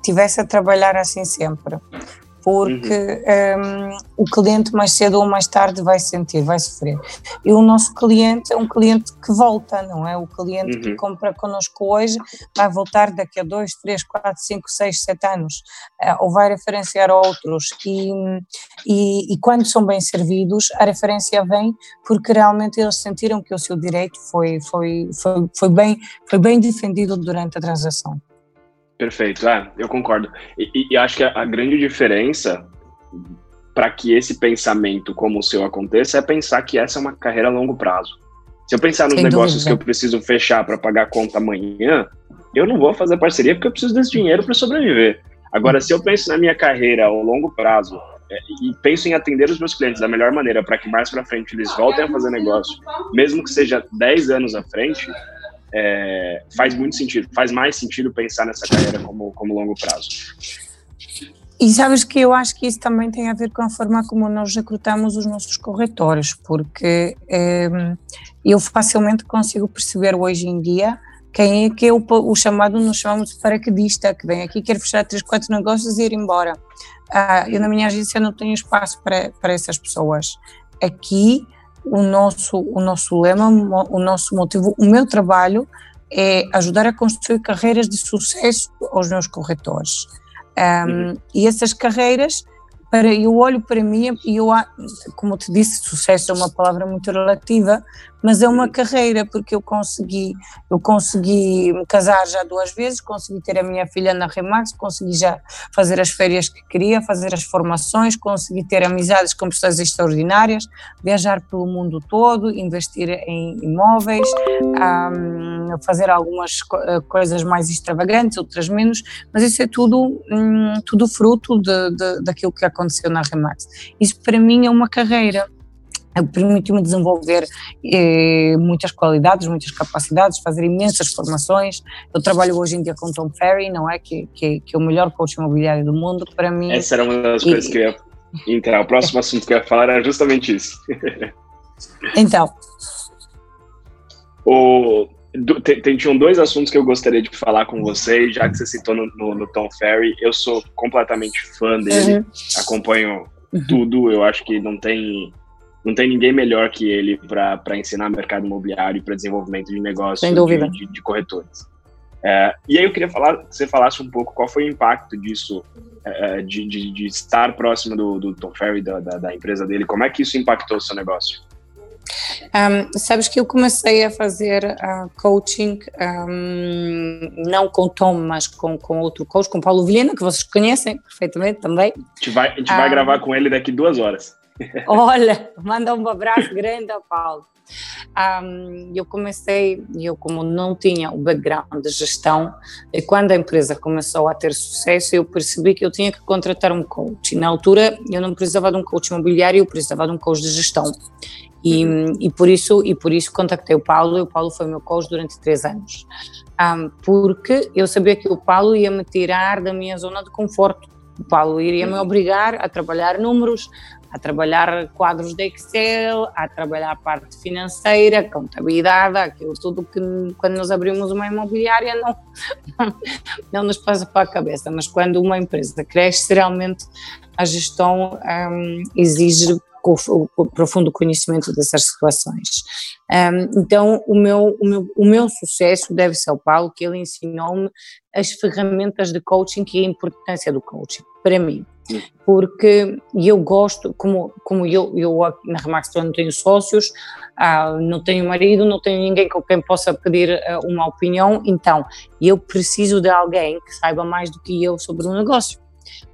tivesse a trabalhar assim sempre, porque uhum. um, o cliente mais cedo ou mais tarde vai sentir, vai sofrer. E o nosso cliente é um cliente que volta, não é? O cliente uhum. que compra connosco hoje vai voltar daqui a 2, 3, 4, 5, 6, 7 anos, uh, ou vai referenciar outros. E, e, e, quando são bem servidos, a referência vem porque realmente eles sentiram que o seu direito foi, foi, foi, foi, bem, foi bem defendido durante a transação. Perfeito, é, eu concordo. E, e acho que a, a grande diferença para que esse pensamento como o seu aconteça é pensar que essa é uma carreira a longo prazo. Se eu pensar nos Sem negócios dúvida. que eu preciso fechar para pagar a conta amanhã, eu não vou fazer parceria porque eu preciso desse dinheiro para sobreviver. Agora, se eu penso na minha carreira ao longo prazo é, e penso em atender os meus clientes da melhor maneira para que mais para frente eles voltem a fazer negócio, mesmo que seja 10 anos à frente, é, faz muito sentido, faz mais sentido pensar nessa carreira como, como longo prazo. E sabes que eu acho que isso também tem a ver com a forma como nós recrutamos os nossos corretores, porque é, eu facilmente consigo perceber hoje em dia quem é que é o, o chamado, nós chamamos de paraquedista, que vem aqui, quer fechar três, quatro negócios e ir embora. Ah, eu na minha agência não tenho espaço para, para essas pessoas. Aqui o nosso, o nosso lema, o nosso motivo, o meu trabalho é ajudar a construir carreiras de sucesso aos meus corretores. Um, uhum. E essas carreiras para, eu olho para mim e eu, como te disse, sucesso é uma palavra muito relativa, mas é uma carreira porque eu consegui, eu consegui me casar já duas vezes, consegui ter a minha filha na Remax, consegui já fazer as férias que queria, fazer as formações, consegui ter amizades com pessoas extraordinárias, viajar pelo mundo todo, investir em imóveis, um, fazer algumas co coisas mais extravagantes, outras menos, mas isso é tudo, um, tudo fruto de, de, daquilo que aconteceu na Remax. Isso para mim é uma carreira permitiu-me desenvolver eh, muitas qualidades, muitas capacidades, fazer imensas formações. Eu trabalho hoje em dia com Tom Ferry, não é? Que, que, que é o melhor coach imobiliário do mundo para mim. Essa era uma das e, coisas que eu ia entrar. O próximo assunto que eu ia falar era justamente isso. então. O, tem, tinham dois assuntos que eu gostaria de falar com você, já que você citou no, no, no Tom Ferry. Eu sou completamente fã dele, uhum. acompanho uhum. tudo. Eu acho que não tem não tem ninguém melhor que ele para ensinar mercado imobiliário e para desenvolvimento de negócios de, de, de, corretores. É, e aí eu queria falar, que você falasse um pouco qual foi o impacto disso, é, de, de, de, estar próximo do, do Tom Ferry, da, da, da, empresa dele, como é que isso impactou o seu negócio? Um, sabes que eu comecei a fazer uh, coaching, um, não com Tom, mas com, com outro coach, com Paulo Vilhena, que vocês conhecem perfeitamente também. A gente vai, a gente vai gravar com ele daqui duas horas. <laughs> Olha, manda um abraço grande ao Paulo. Um, eu comecei, eu como não tinha o background de gestão, e quando a empresa começou a ter sucesso, eu percebi que eu tinha que contratar um coach. Na altura eu não precisava de um coach imobiliário, eu precisava de um coach de gestão. E, e, por isso e por isso contactei o Paulo e o Paulo foi meu coach durante três anos um, porque eu sabia que o Paulo ia me tirar da minha zona de conforto o Paulo iria me obrigar a trabalhar números a trabalhar quadros de Excel, a trabalhar a parte financeira, contabilidade, aquilo tudo que quando nós abrimos uma imobiliária não, <laughs> não, nos passa para a cabeça, mas quando uma empresa cresce, realmente a gestão um, exige o, o, profundo conhecimento dessas situações. Um, então, o meu, o, meu, o meu sucesso deve-se ao Paulo, que ele ensinou-me as ferramentas de coaching e a importância do coaching, para mim porque eu gosto, como, como eu, eu na Remax não tenho sócios, uh, não tenho marido, não tenho ninguém com quem possa pedir uh, uma opinião, então eu preciso de alguém que saiba mais do que eu sobre o negócio.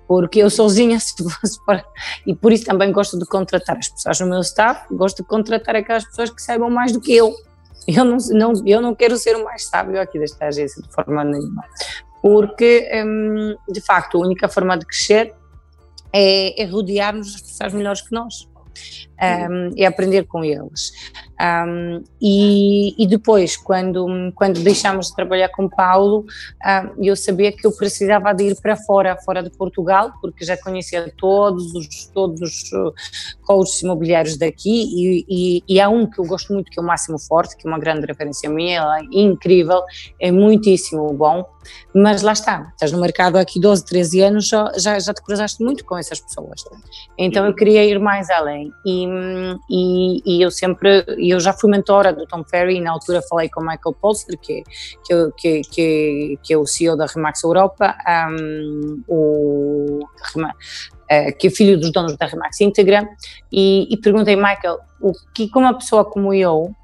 Porque eu sozinha, <laughs> se fosse para. E por isso também gosto de contratar as pessoas no meu staff, gosto de contratar aquelas pessoas que saibam mais do que eu. Eu não, não, eu não quero ser o mais sábio aqui desta agência, de forma nenhuma. Porque, hum, de facto, a única forma de crescer é, é rodear-nos das pessoas melhores que nós. Um, é aprender com eles. Um, e, e, depois, quando, quando deixámos de trabalhar com Paulo, um, eu sabia que eu precisava de ir para fora, fora de Portugal, porque já conhecia todos os, todos os uh, coaches imobiliários daqui e, e, e, há um que eu gosto muito, que é o Máximo Forte, que é uma grande referência minha, é incrível, é muitíssimo bom, mas lá está, estás no mercado aqui 12, 13 anos, já, já, já te cruzaste muito com essas pessoas. Então eu queria ir mais além e, e, e eu sempre eu já fui mentora do Tom Ferry e na altura falei com o Michael Polster, que, que, que, que, que é o CEO da Remax Europa, um, o, uh, que é filho dos donos da Remax Integra, e, e perguntei, Michael, o que, como uma pessoa como eu,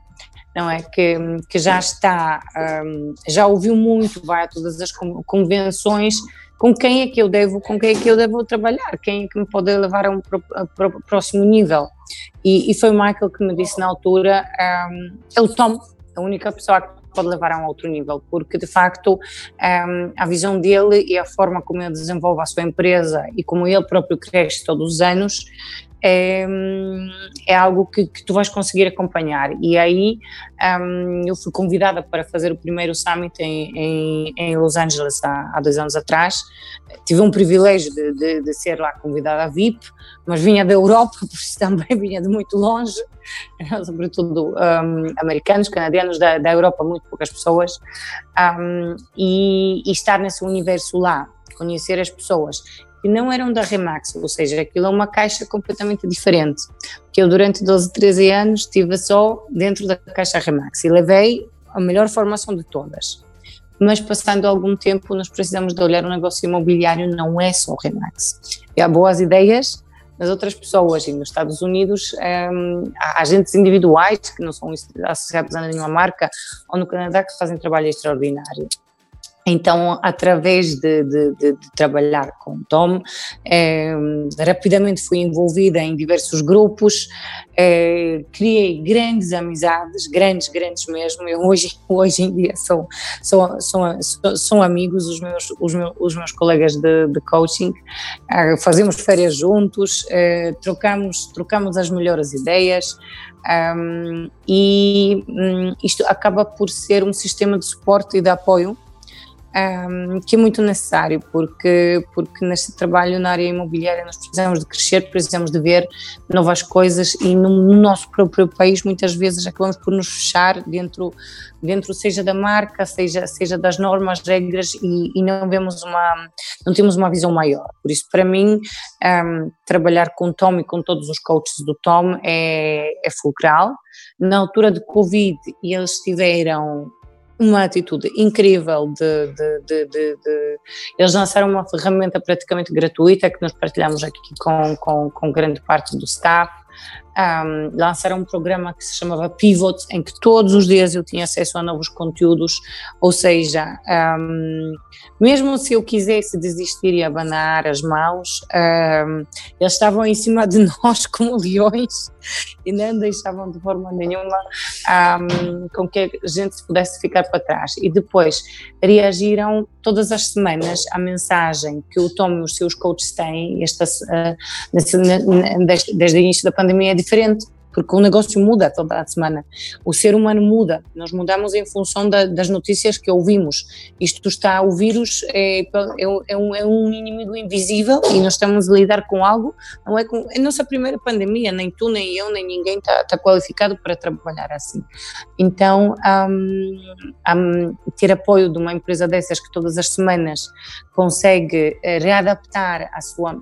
não é? Que, que já está, um, já ouviu muito, vai a todas as convenções, com quem é que eu devo, com quem é que eu devo trabalhar, quem é que me pode levar a um pro, a, próximo nível. E, e, foi o Michael que me disse na altura, um, é o Tom, a única pessoa que pode levar a um outro nível, porque de facto um, a visão dele e a forma como ele desenvolve a sua empresa e como ele próprio cresce todos os anos é, é algo que, que, tu vais conseguir acompanhar. E aí um, eu fui convidada para fazer o primeiro summit em, em, em Los Angeles há, há, dois anos atrás. Tive um privilégio de, de, de, ser lá convidada a VIP, mas vinha da Europa, <laughs> por isso também vinha de muito longe, <laughs> sobretudo um, americanos, canadianos, da, da, Europa, muito poucas pessoas. Um, e, e estar nesse universo lá, conhecer as pessoas que não eram da Remax, ou seja, aquilo é uma caixa completamente diferente, que eu durante 12, 13 anos estive só dentro da caixa Remax e levei a melhor formação de todas. Mas passando algum tempo nós precisamos de olhar o negócio imobiliário, não é só Remax. E há boas ideias nas outras pessoas e nos Estados Unidos hum, há agentes individuais que não são associados a nenhuma marca ou no Canadá que fazem trabalho extraordinário. Então, através de, de, de, de, trabalhar com o Tom, eh, rapidamente fui envolvida em diversos grupos, eh, criei grandes amizades, grandes, grandes mesmo. Eu hoje, <laughs> hoje em dia são, amigos, os meus, os meus, os meus colegas de, de coaching, eh, fazemos férias juntos, eh, trocamos, trocamos as melhores ideias. Um, e um, isto acaba por ser um sistema de suporte e de apoio que é muito necessário, porque, porque neste trabalho na área imobiliária nós precisamos de crescer, precisamos de ver novas coisas e no, no, nosso próprio país muitas vezes acabamos por nos fechar dentro, dentro seja da marca, seja, seja das normas, regras e, e não vemos uma, não temos uma visão maior. Por isso, para mim, um, trabalhar com o Tom e com todos os coaches do Tom é, é fulcral. Na altura de Covid, eles tiveram uma atitude incrível de, de, de, de, Eles lançaram uma ferramenta praticamente gratuita que nós partilhamos aqui com, com, com grande parte do staff. Um, lançaram um programa que se chamava Pivot, em que todos os dias eu tinha acesso a novos conteúdos, ou seja, um, mesmo se eu quisesse desistir e abanar as mãos, um, eles estavam em cima de <laughs> nós como leões e não deixavam de forma nenhuma com que a gente pudesse ficar para trás. E depois reagiram todas as semanas à mensagem que o Tom e os seus coaches têm, esta, uh, desde, desde o início da pandemia diferente porque o negócio muda toda a semana. O ser humano muda, nós mudamos em função da, das notícias que ouvimos. Isto está, o vírus é, é, é, um, é, um, inimigo invisível e nós estamos a lidar com algo, não é, com, é a nossa primeira pandemia, nem tu, nem eu, nem ninguém está, qualificado para trabalhar assim. Então, um, um, ter apoio de uma empresa dessas que todas as semanas consegue eh, readaptar a sua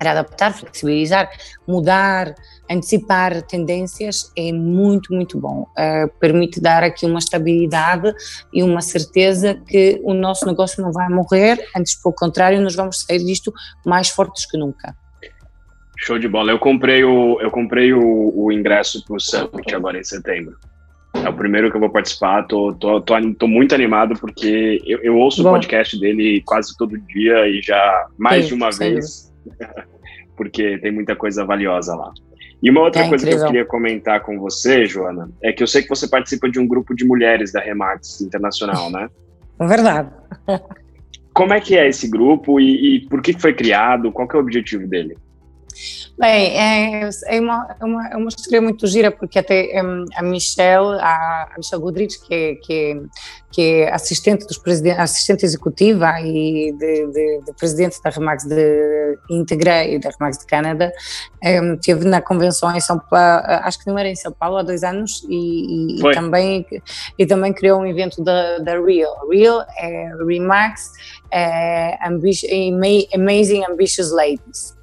adaptar, flexibilizar, mudar, antecipar tendências é muito, muito bom. Uh, permite dar aqui uma estabilidade e uma certeza que o nosso negócio não vai morrer, antes, pelo contrário, nós vamos sair disto mais fortes que nunca. Show de bola. Eu comprei o, eu comprei o, o ingresso para o Summit agora em setembro. É o primeiro que eu vou participar. Tô, tô, tô, tô muito animado porque eu, eu ouço Bom. o podcast dele quase todo dia e já mais Sim, de uma vez. Porque tem muita coisa valiosa lá. E uma outra é coisa incrível. que eu queria comentar com você, Joana, é que eu sei que você participa de um grupo de mulheres da Remax Internacional, né? É verdade. Como é que é esse grupo e, e por que foi criado? Qual é o objetivo dele? Bem, é, é, uma, é, uma, é uma história muito gira, porque até um, a Michelle, a, a Michelle Goodrich, que é, que é, que é assistente, dos assistente executiva e de, de, de presidente da Remax de Integra e da Remax de Canadá, um, esteve na convenção em São Paulo, acho que não era em São Paulo, há dois anos, e, e também, e também criou um evento da, da Real. Real é Remax é, Amazing Ambitious Ladies.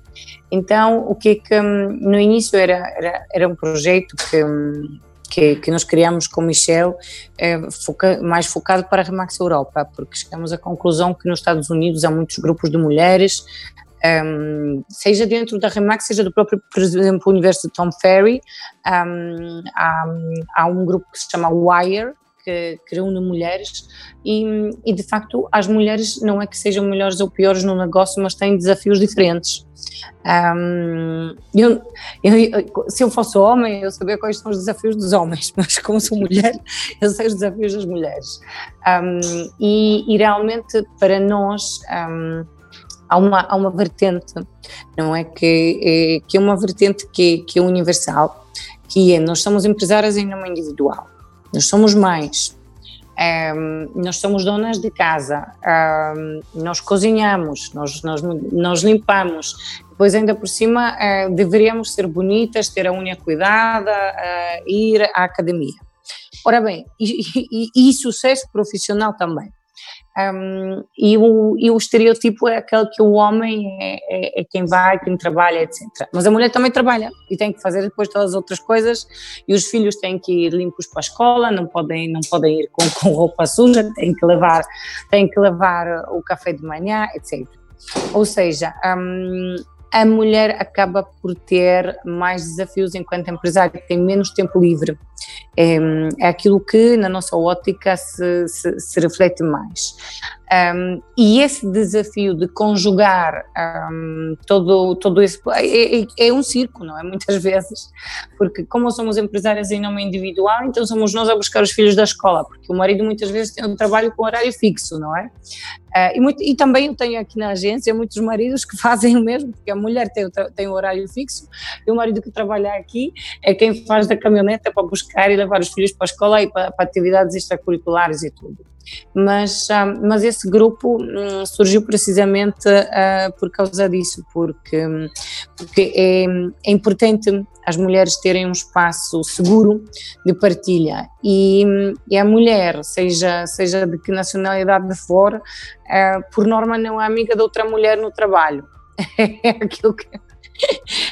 Então, o que é que hum, no início era, era, era um projeto que, hum, que, que nós criamos com o Michel, é, foca, mais focado para a Remax Europa, porque chegamos à conclusão que nos Estados Unidos há muitos grupos de mulheres, um, seja dentro da Remax, seja do próprio, por exemplo, o universo de Tom Ferry, um, há, há, um grupo que se chama Wire, que, que reúne mulheres e, e, de facto as mulheres não é que sejam melhores ou piores no negócio, mas têm desafios diferentes. Um, eu, eu, se eu fosse homem, eu sabia quais são os desafios dos homens, <laughs> mas como sou mulher, eu sei os desafios das mulheres. Um, e, e, realmente para nós um, há, uma, há uma vertente, não é? Que, é, que é uma vertente que, que é universal, que é nós somos empresárias em nome individual nós somos mães, um, nós somos donas de casa, um, nós cozinhamos, nós, nós, nós, limpamos, depois ainda por cima uh, deveríamos ser bonitas, ter a unha cuidada, uh, ir à academia. Ora bem, e, e, e sucesso profissional também. Um, e, o, e o estereotipo é aquele que o homem é, é, é, quem vai, quem trabalha, etc. Mas a mulher também trabalha e tem que fazer depois todas as outras coisas e os filhos têm que ir limpos para a escola, não podem, não podem ir com, <laughs> com roupa suja, têm que levar, têm que levar o café de manhã, etc. Ou seja, um, a mulher acaba por ter mais desafios enquanto empresária, tem menos tempo livre. É, é aquilo que na nossa ótica se, se, se reflete mais. Um, e esse desafio de conjugar um, todo, todo esse. É, é, é, um circo, não é? <laughs> Muitas vezes, porque como somos empresárias em nome individual, então somos nós a buscar os filhos da escola, porque o marido muitas vezes tem um trabalho com horário fixo, não é? Uh, e, muito, e, também eu tenho aqui na agência muitos maridos que <laughs> fazem o mesmo, porque a mulher tem, tem um horário fixo e o marido que trabalha aqui é quem faz da caminhoneta para buscar e levar os filhos para a escola e para, para atividades extracurriculares e tudo mas, uh, mas esse grupo um, surgiu precisamente uh, por causa disso, porque, porque é, é, importante as mulheres terem um espaço seguro de partilha e, e a mulher, seja, seja de que nacionalidade for, uh, por norma não é amiga de outra mulher no trabalho. <laughs> É aquilo que,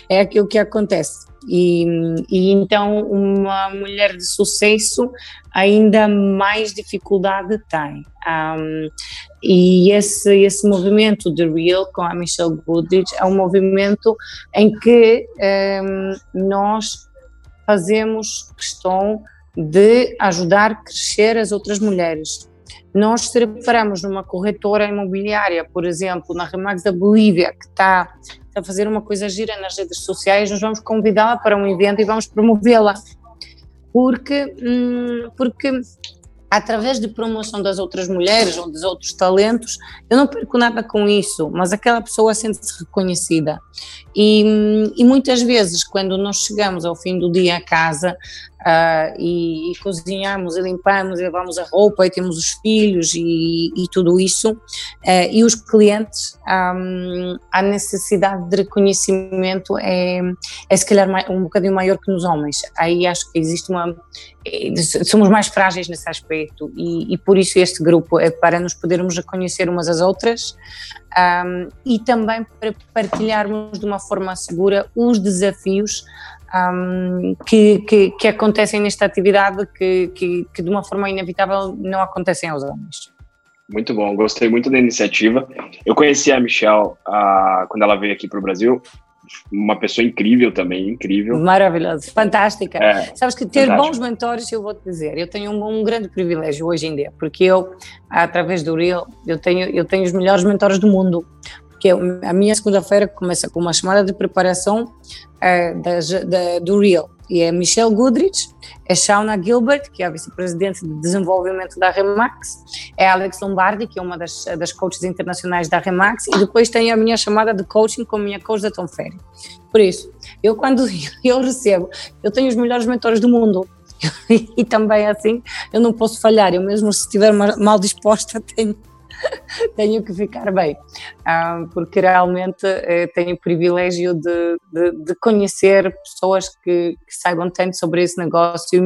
é aquilo que acontece. E, e, então uma mulher de sucesso ainda mais dificuldade tem. Um, e esse, esse movimento de Real com a Michelle Goodrich é um movimento em que um, nós fazemos questão de ajudar a crescer as outras mulheres. Nós se reparamos numa corretora imobiliária, por exemplo, na Remax da Bolívia, que está a fazer uma coisa gira nas redes sociais, nós vamos convidá-la para um evento e vamos promovê-la. Porque, hum, porque através de promoção das outras mulheres ou dos outros talentos, eu não perco nada com isso, mas aquela pessoa sente-se reconhecida. E, e, muitas vezes, quando nós chegamos ao fim do dia a casa uh, e, e, cozinhamos e limpamos e lavamos a roupa e temos os filhos e, e tudo isso, uh, e os clientes, um, a necessidade de reconhecimento é, é se calhar um bocadinho maior que nos homens. Aí acho que existe uma. Eh, somos mais frágeis nesse aspecto e, e por isso este grupo é para nos podermos reconhecer umas às outras um, e também para partilharmos de uma forma segura os desafios um, que, que, que, acontecem nesta atividade que, que, que, de uma forma inevitável não acontecem aos homens. Muito bom, gostei muito da iniciativa. Eu conheci a Michelle uh, quando ela veio aqui para o Brasil uma pessoa incrível também, incrível. Maravilhoso, fantástica. É, Sabes que ter fantástico. bons mentores, eu vou te dizer, eu tenho um, um, grande privilégio hoje em dia, porque eu, através do Real, eu tenho, eu tenho os melhores mentores do mundo. Porque a minha segunda-feira começa com uma chamada de preparação uh, da, da, do Real e é Michelle Goodrich, é Shauna Gilbert, que é a vice-presidente de desenvolvimento da Remax, é Alex Lombardi, que é uma das, das coaches internacionais da Remax, e depois tem a minha chamada de coaching com a minha coach da Tom Ferry. Por isso, eu quando <laughs> eu recebo, eu tenho os melhores mentores do mundo, <laughs> e também assim, eu não posso falhar, eu mesmo se estiver mal disposta <laughs> tenho <laughs> tenho que ficar bem, ah, porque realmente eh, tenho o privilégio de, de, de conhecer pessoas que, que, saibam tanto sobre esse negócio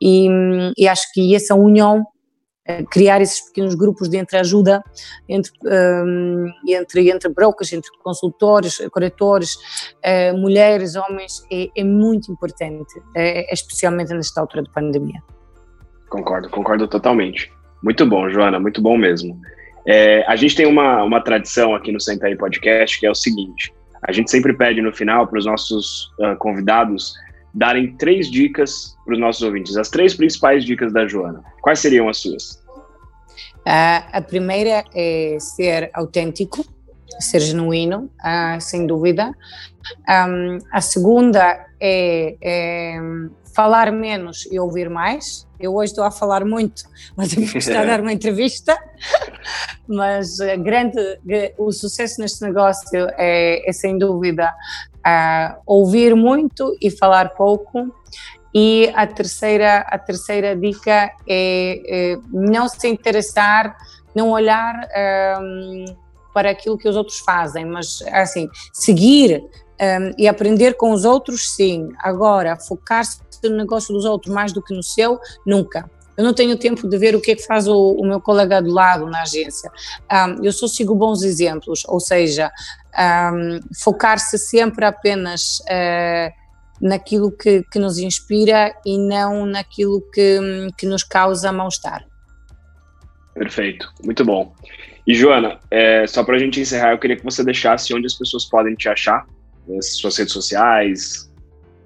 e, e acho que essa união eh, criar esses pequenos grupos de entreajuda entre, um, entre, entre brokers, entre consultores, corretores, uh, mulheres, homens, é, é muito importante, especialmente nesta altura de pandemia. Concordo, concordo totalmente. Muito bom, Joana, muito bom mesmo. É, a gente tem uma, uma tradição aqui no Senta aí Podcast que é o seguinte: a gente sempre pede no final para os nossos uh, convidados darem três dicas para os nossos ouvintes, as três principais dicas da Joana. Quais seriam as suas? Uh, a primeira é ser autêntico, ser genuíno, uh, sem dúvida. Um, a segunda é, é falar menos e ouvir mais. Eu hoje estou a falar muito, <laughs> mas eu estou a dar uma entrevista. <laughs> mas grande, o sucesso neste negócio é, é sem dúvida uh, ouvir muito e falar pouco. E a terceira, a terceira dica é, é não se interessar, não olhar um, para aquilo que os outros fazem, mas assim, seguir um, e aprender com os outros, sim. Agora, focar-se no negócio dos outros mais do que no seu, nunca. Eu não tenho tempo de ver o que é que faz o, o meu colega do lado na agência. Um, eu só sigo bons exemplos, ou seja, um, focar-se sempre apenas uh, naquilo que, que, nos inspira e não naquilo que, que nos causa mal-estar. Perfeito, muito bom. E Joana, é, só para a gente encerrar, eu queria que você deixasse onde as pessoas podem te achar, suas redes sociais,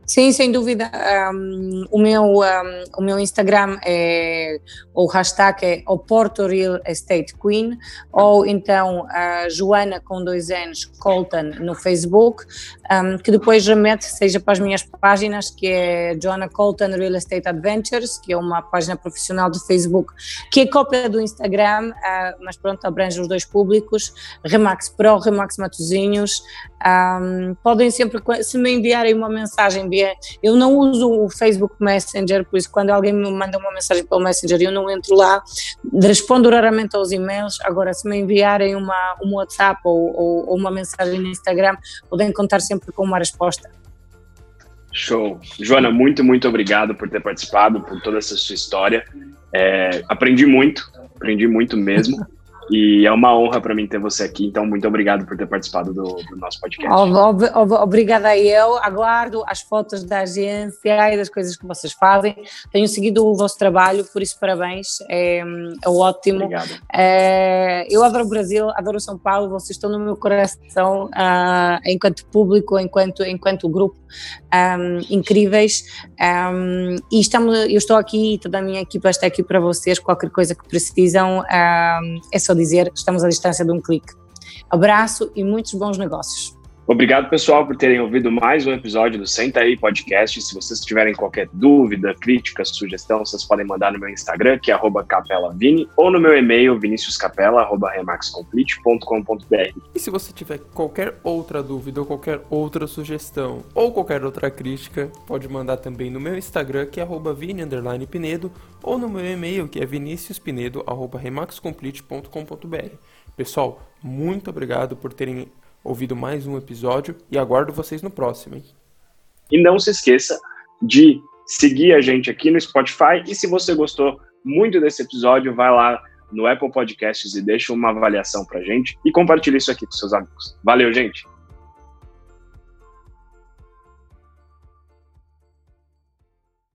Sim, sem dúvida. Um, o, meu, um, o meu Instagram é o hashtag é o Porto Real Estate Queen ou então a Joana com dois anos Colton no Facebook, um, que depois remete seja para as minhas páginas, que é Joana Colton Real Estate Adventures, que é uma página profissional do Facebook, que é cópia do Instagram, uh, mas pronto, abrange os dois públicos, Remax Pro, Remax Matozinhos. Podem sempre, se me enviarem uma mensagem eu não uso o Facebook Messenger, por isso quando alguém me manda uma mensagem pelo Messenger eu não entro lá, respondo raramente aos e-mails, agora se me enviarem uma, um WhatsApp ou, ou, ou uma mensagem no Instagram, podem contar sempre com uma resposta. Show. Joana, muito, muito obrigado por ter participado, por toda essa sua história. É, aprendi muito, aprendi muito mesmo. <laughs> E é uma honra para mim ter você aqui, então muito obrigado por ter participado do, do nosso podcast. Ob, ob, obrigada a eu, aguardo as fotos da agência e das coisas que vocês fazem. Tenho seguido o vosso trabalho, por isso parabéns, é, é ótimo. Obrigado. É, eu adoro o Brasil, adoro São Paulo, vocês estão no meu coração uh, enquanto público, enquanto, enquanto grupo, um, incríveis. Um, e estamos, eu estou aqui e toda a minha equipa está aqui para vocês, qualquer coisa que precisam, um, é só dizer, estamos à distância de um clique. Abraço e muitos bons negócios. Obrigado, pessoal, por terem ouvido mais um episódio do Senta aí Podcast. Se vocês tiverem qualquer dúvida, crítica, sugestão, vocês podem mandar no meu Instagram, que é capelavini, ou no meu e-mail, viniciuscapela.remaxcomplete.com.br. E se você tiver qualquer outra dúvida, ou qualquer outra sugestão, ou qualquer outra crítica, pode mandar também no meu Instagram, que é vini_pinedo, ou no meu e-mail, que é viniciuspinedo.remaxcomplete.com.br. Pessoal, muito obrigado por terem ouvido mais um episódio e aguardo vocês no próximo. Hein? E não se esqueça de seguir a gente aqui no Spotify e se você gostou muito desse episódio, vai lá no Apple Podcasts e deixa uma avaliação pra gente e compartilhe isso aqui com seus amigos. Valeu, gente!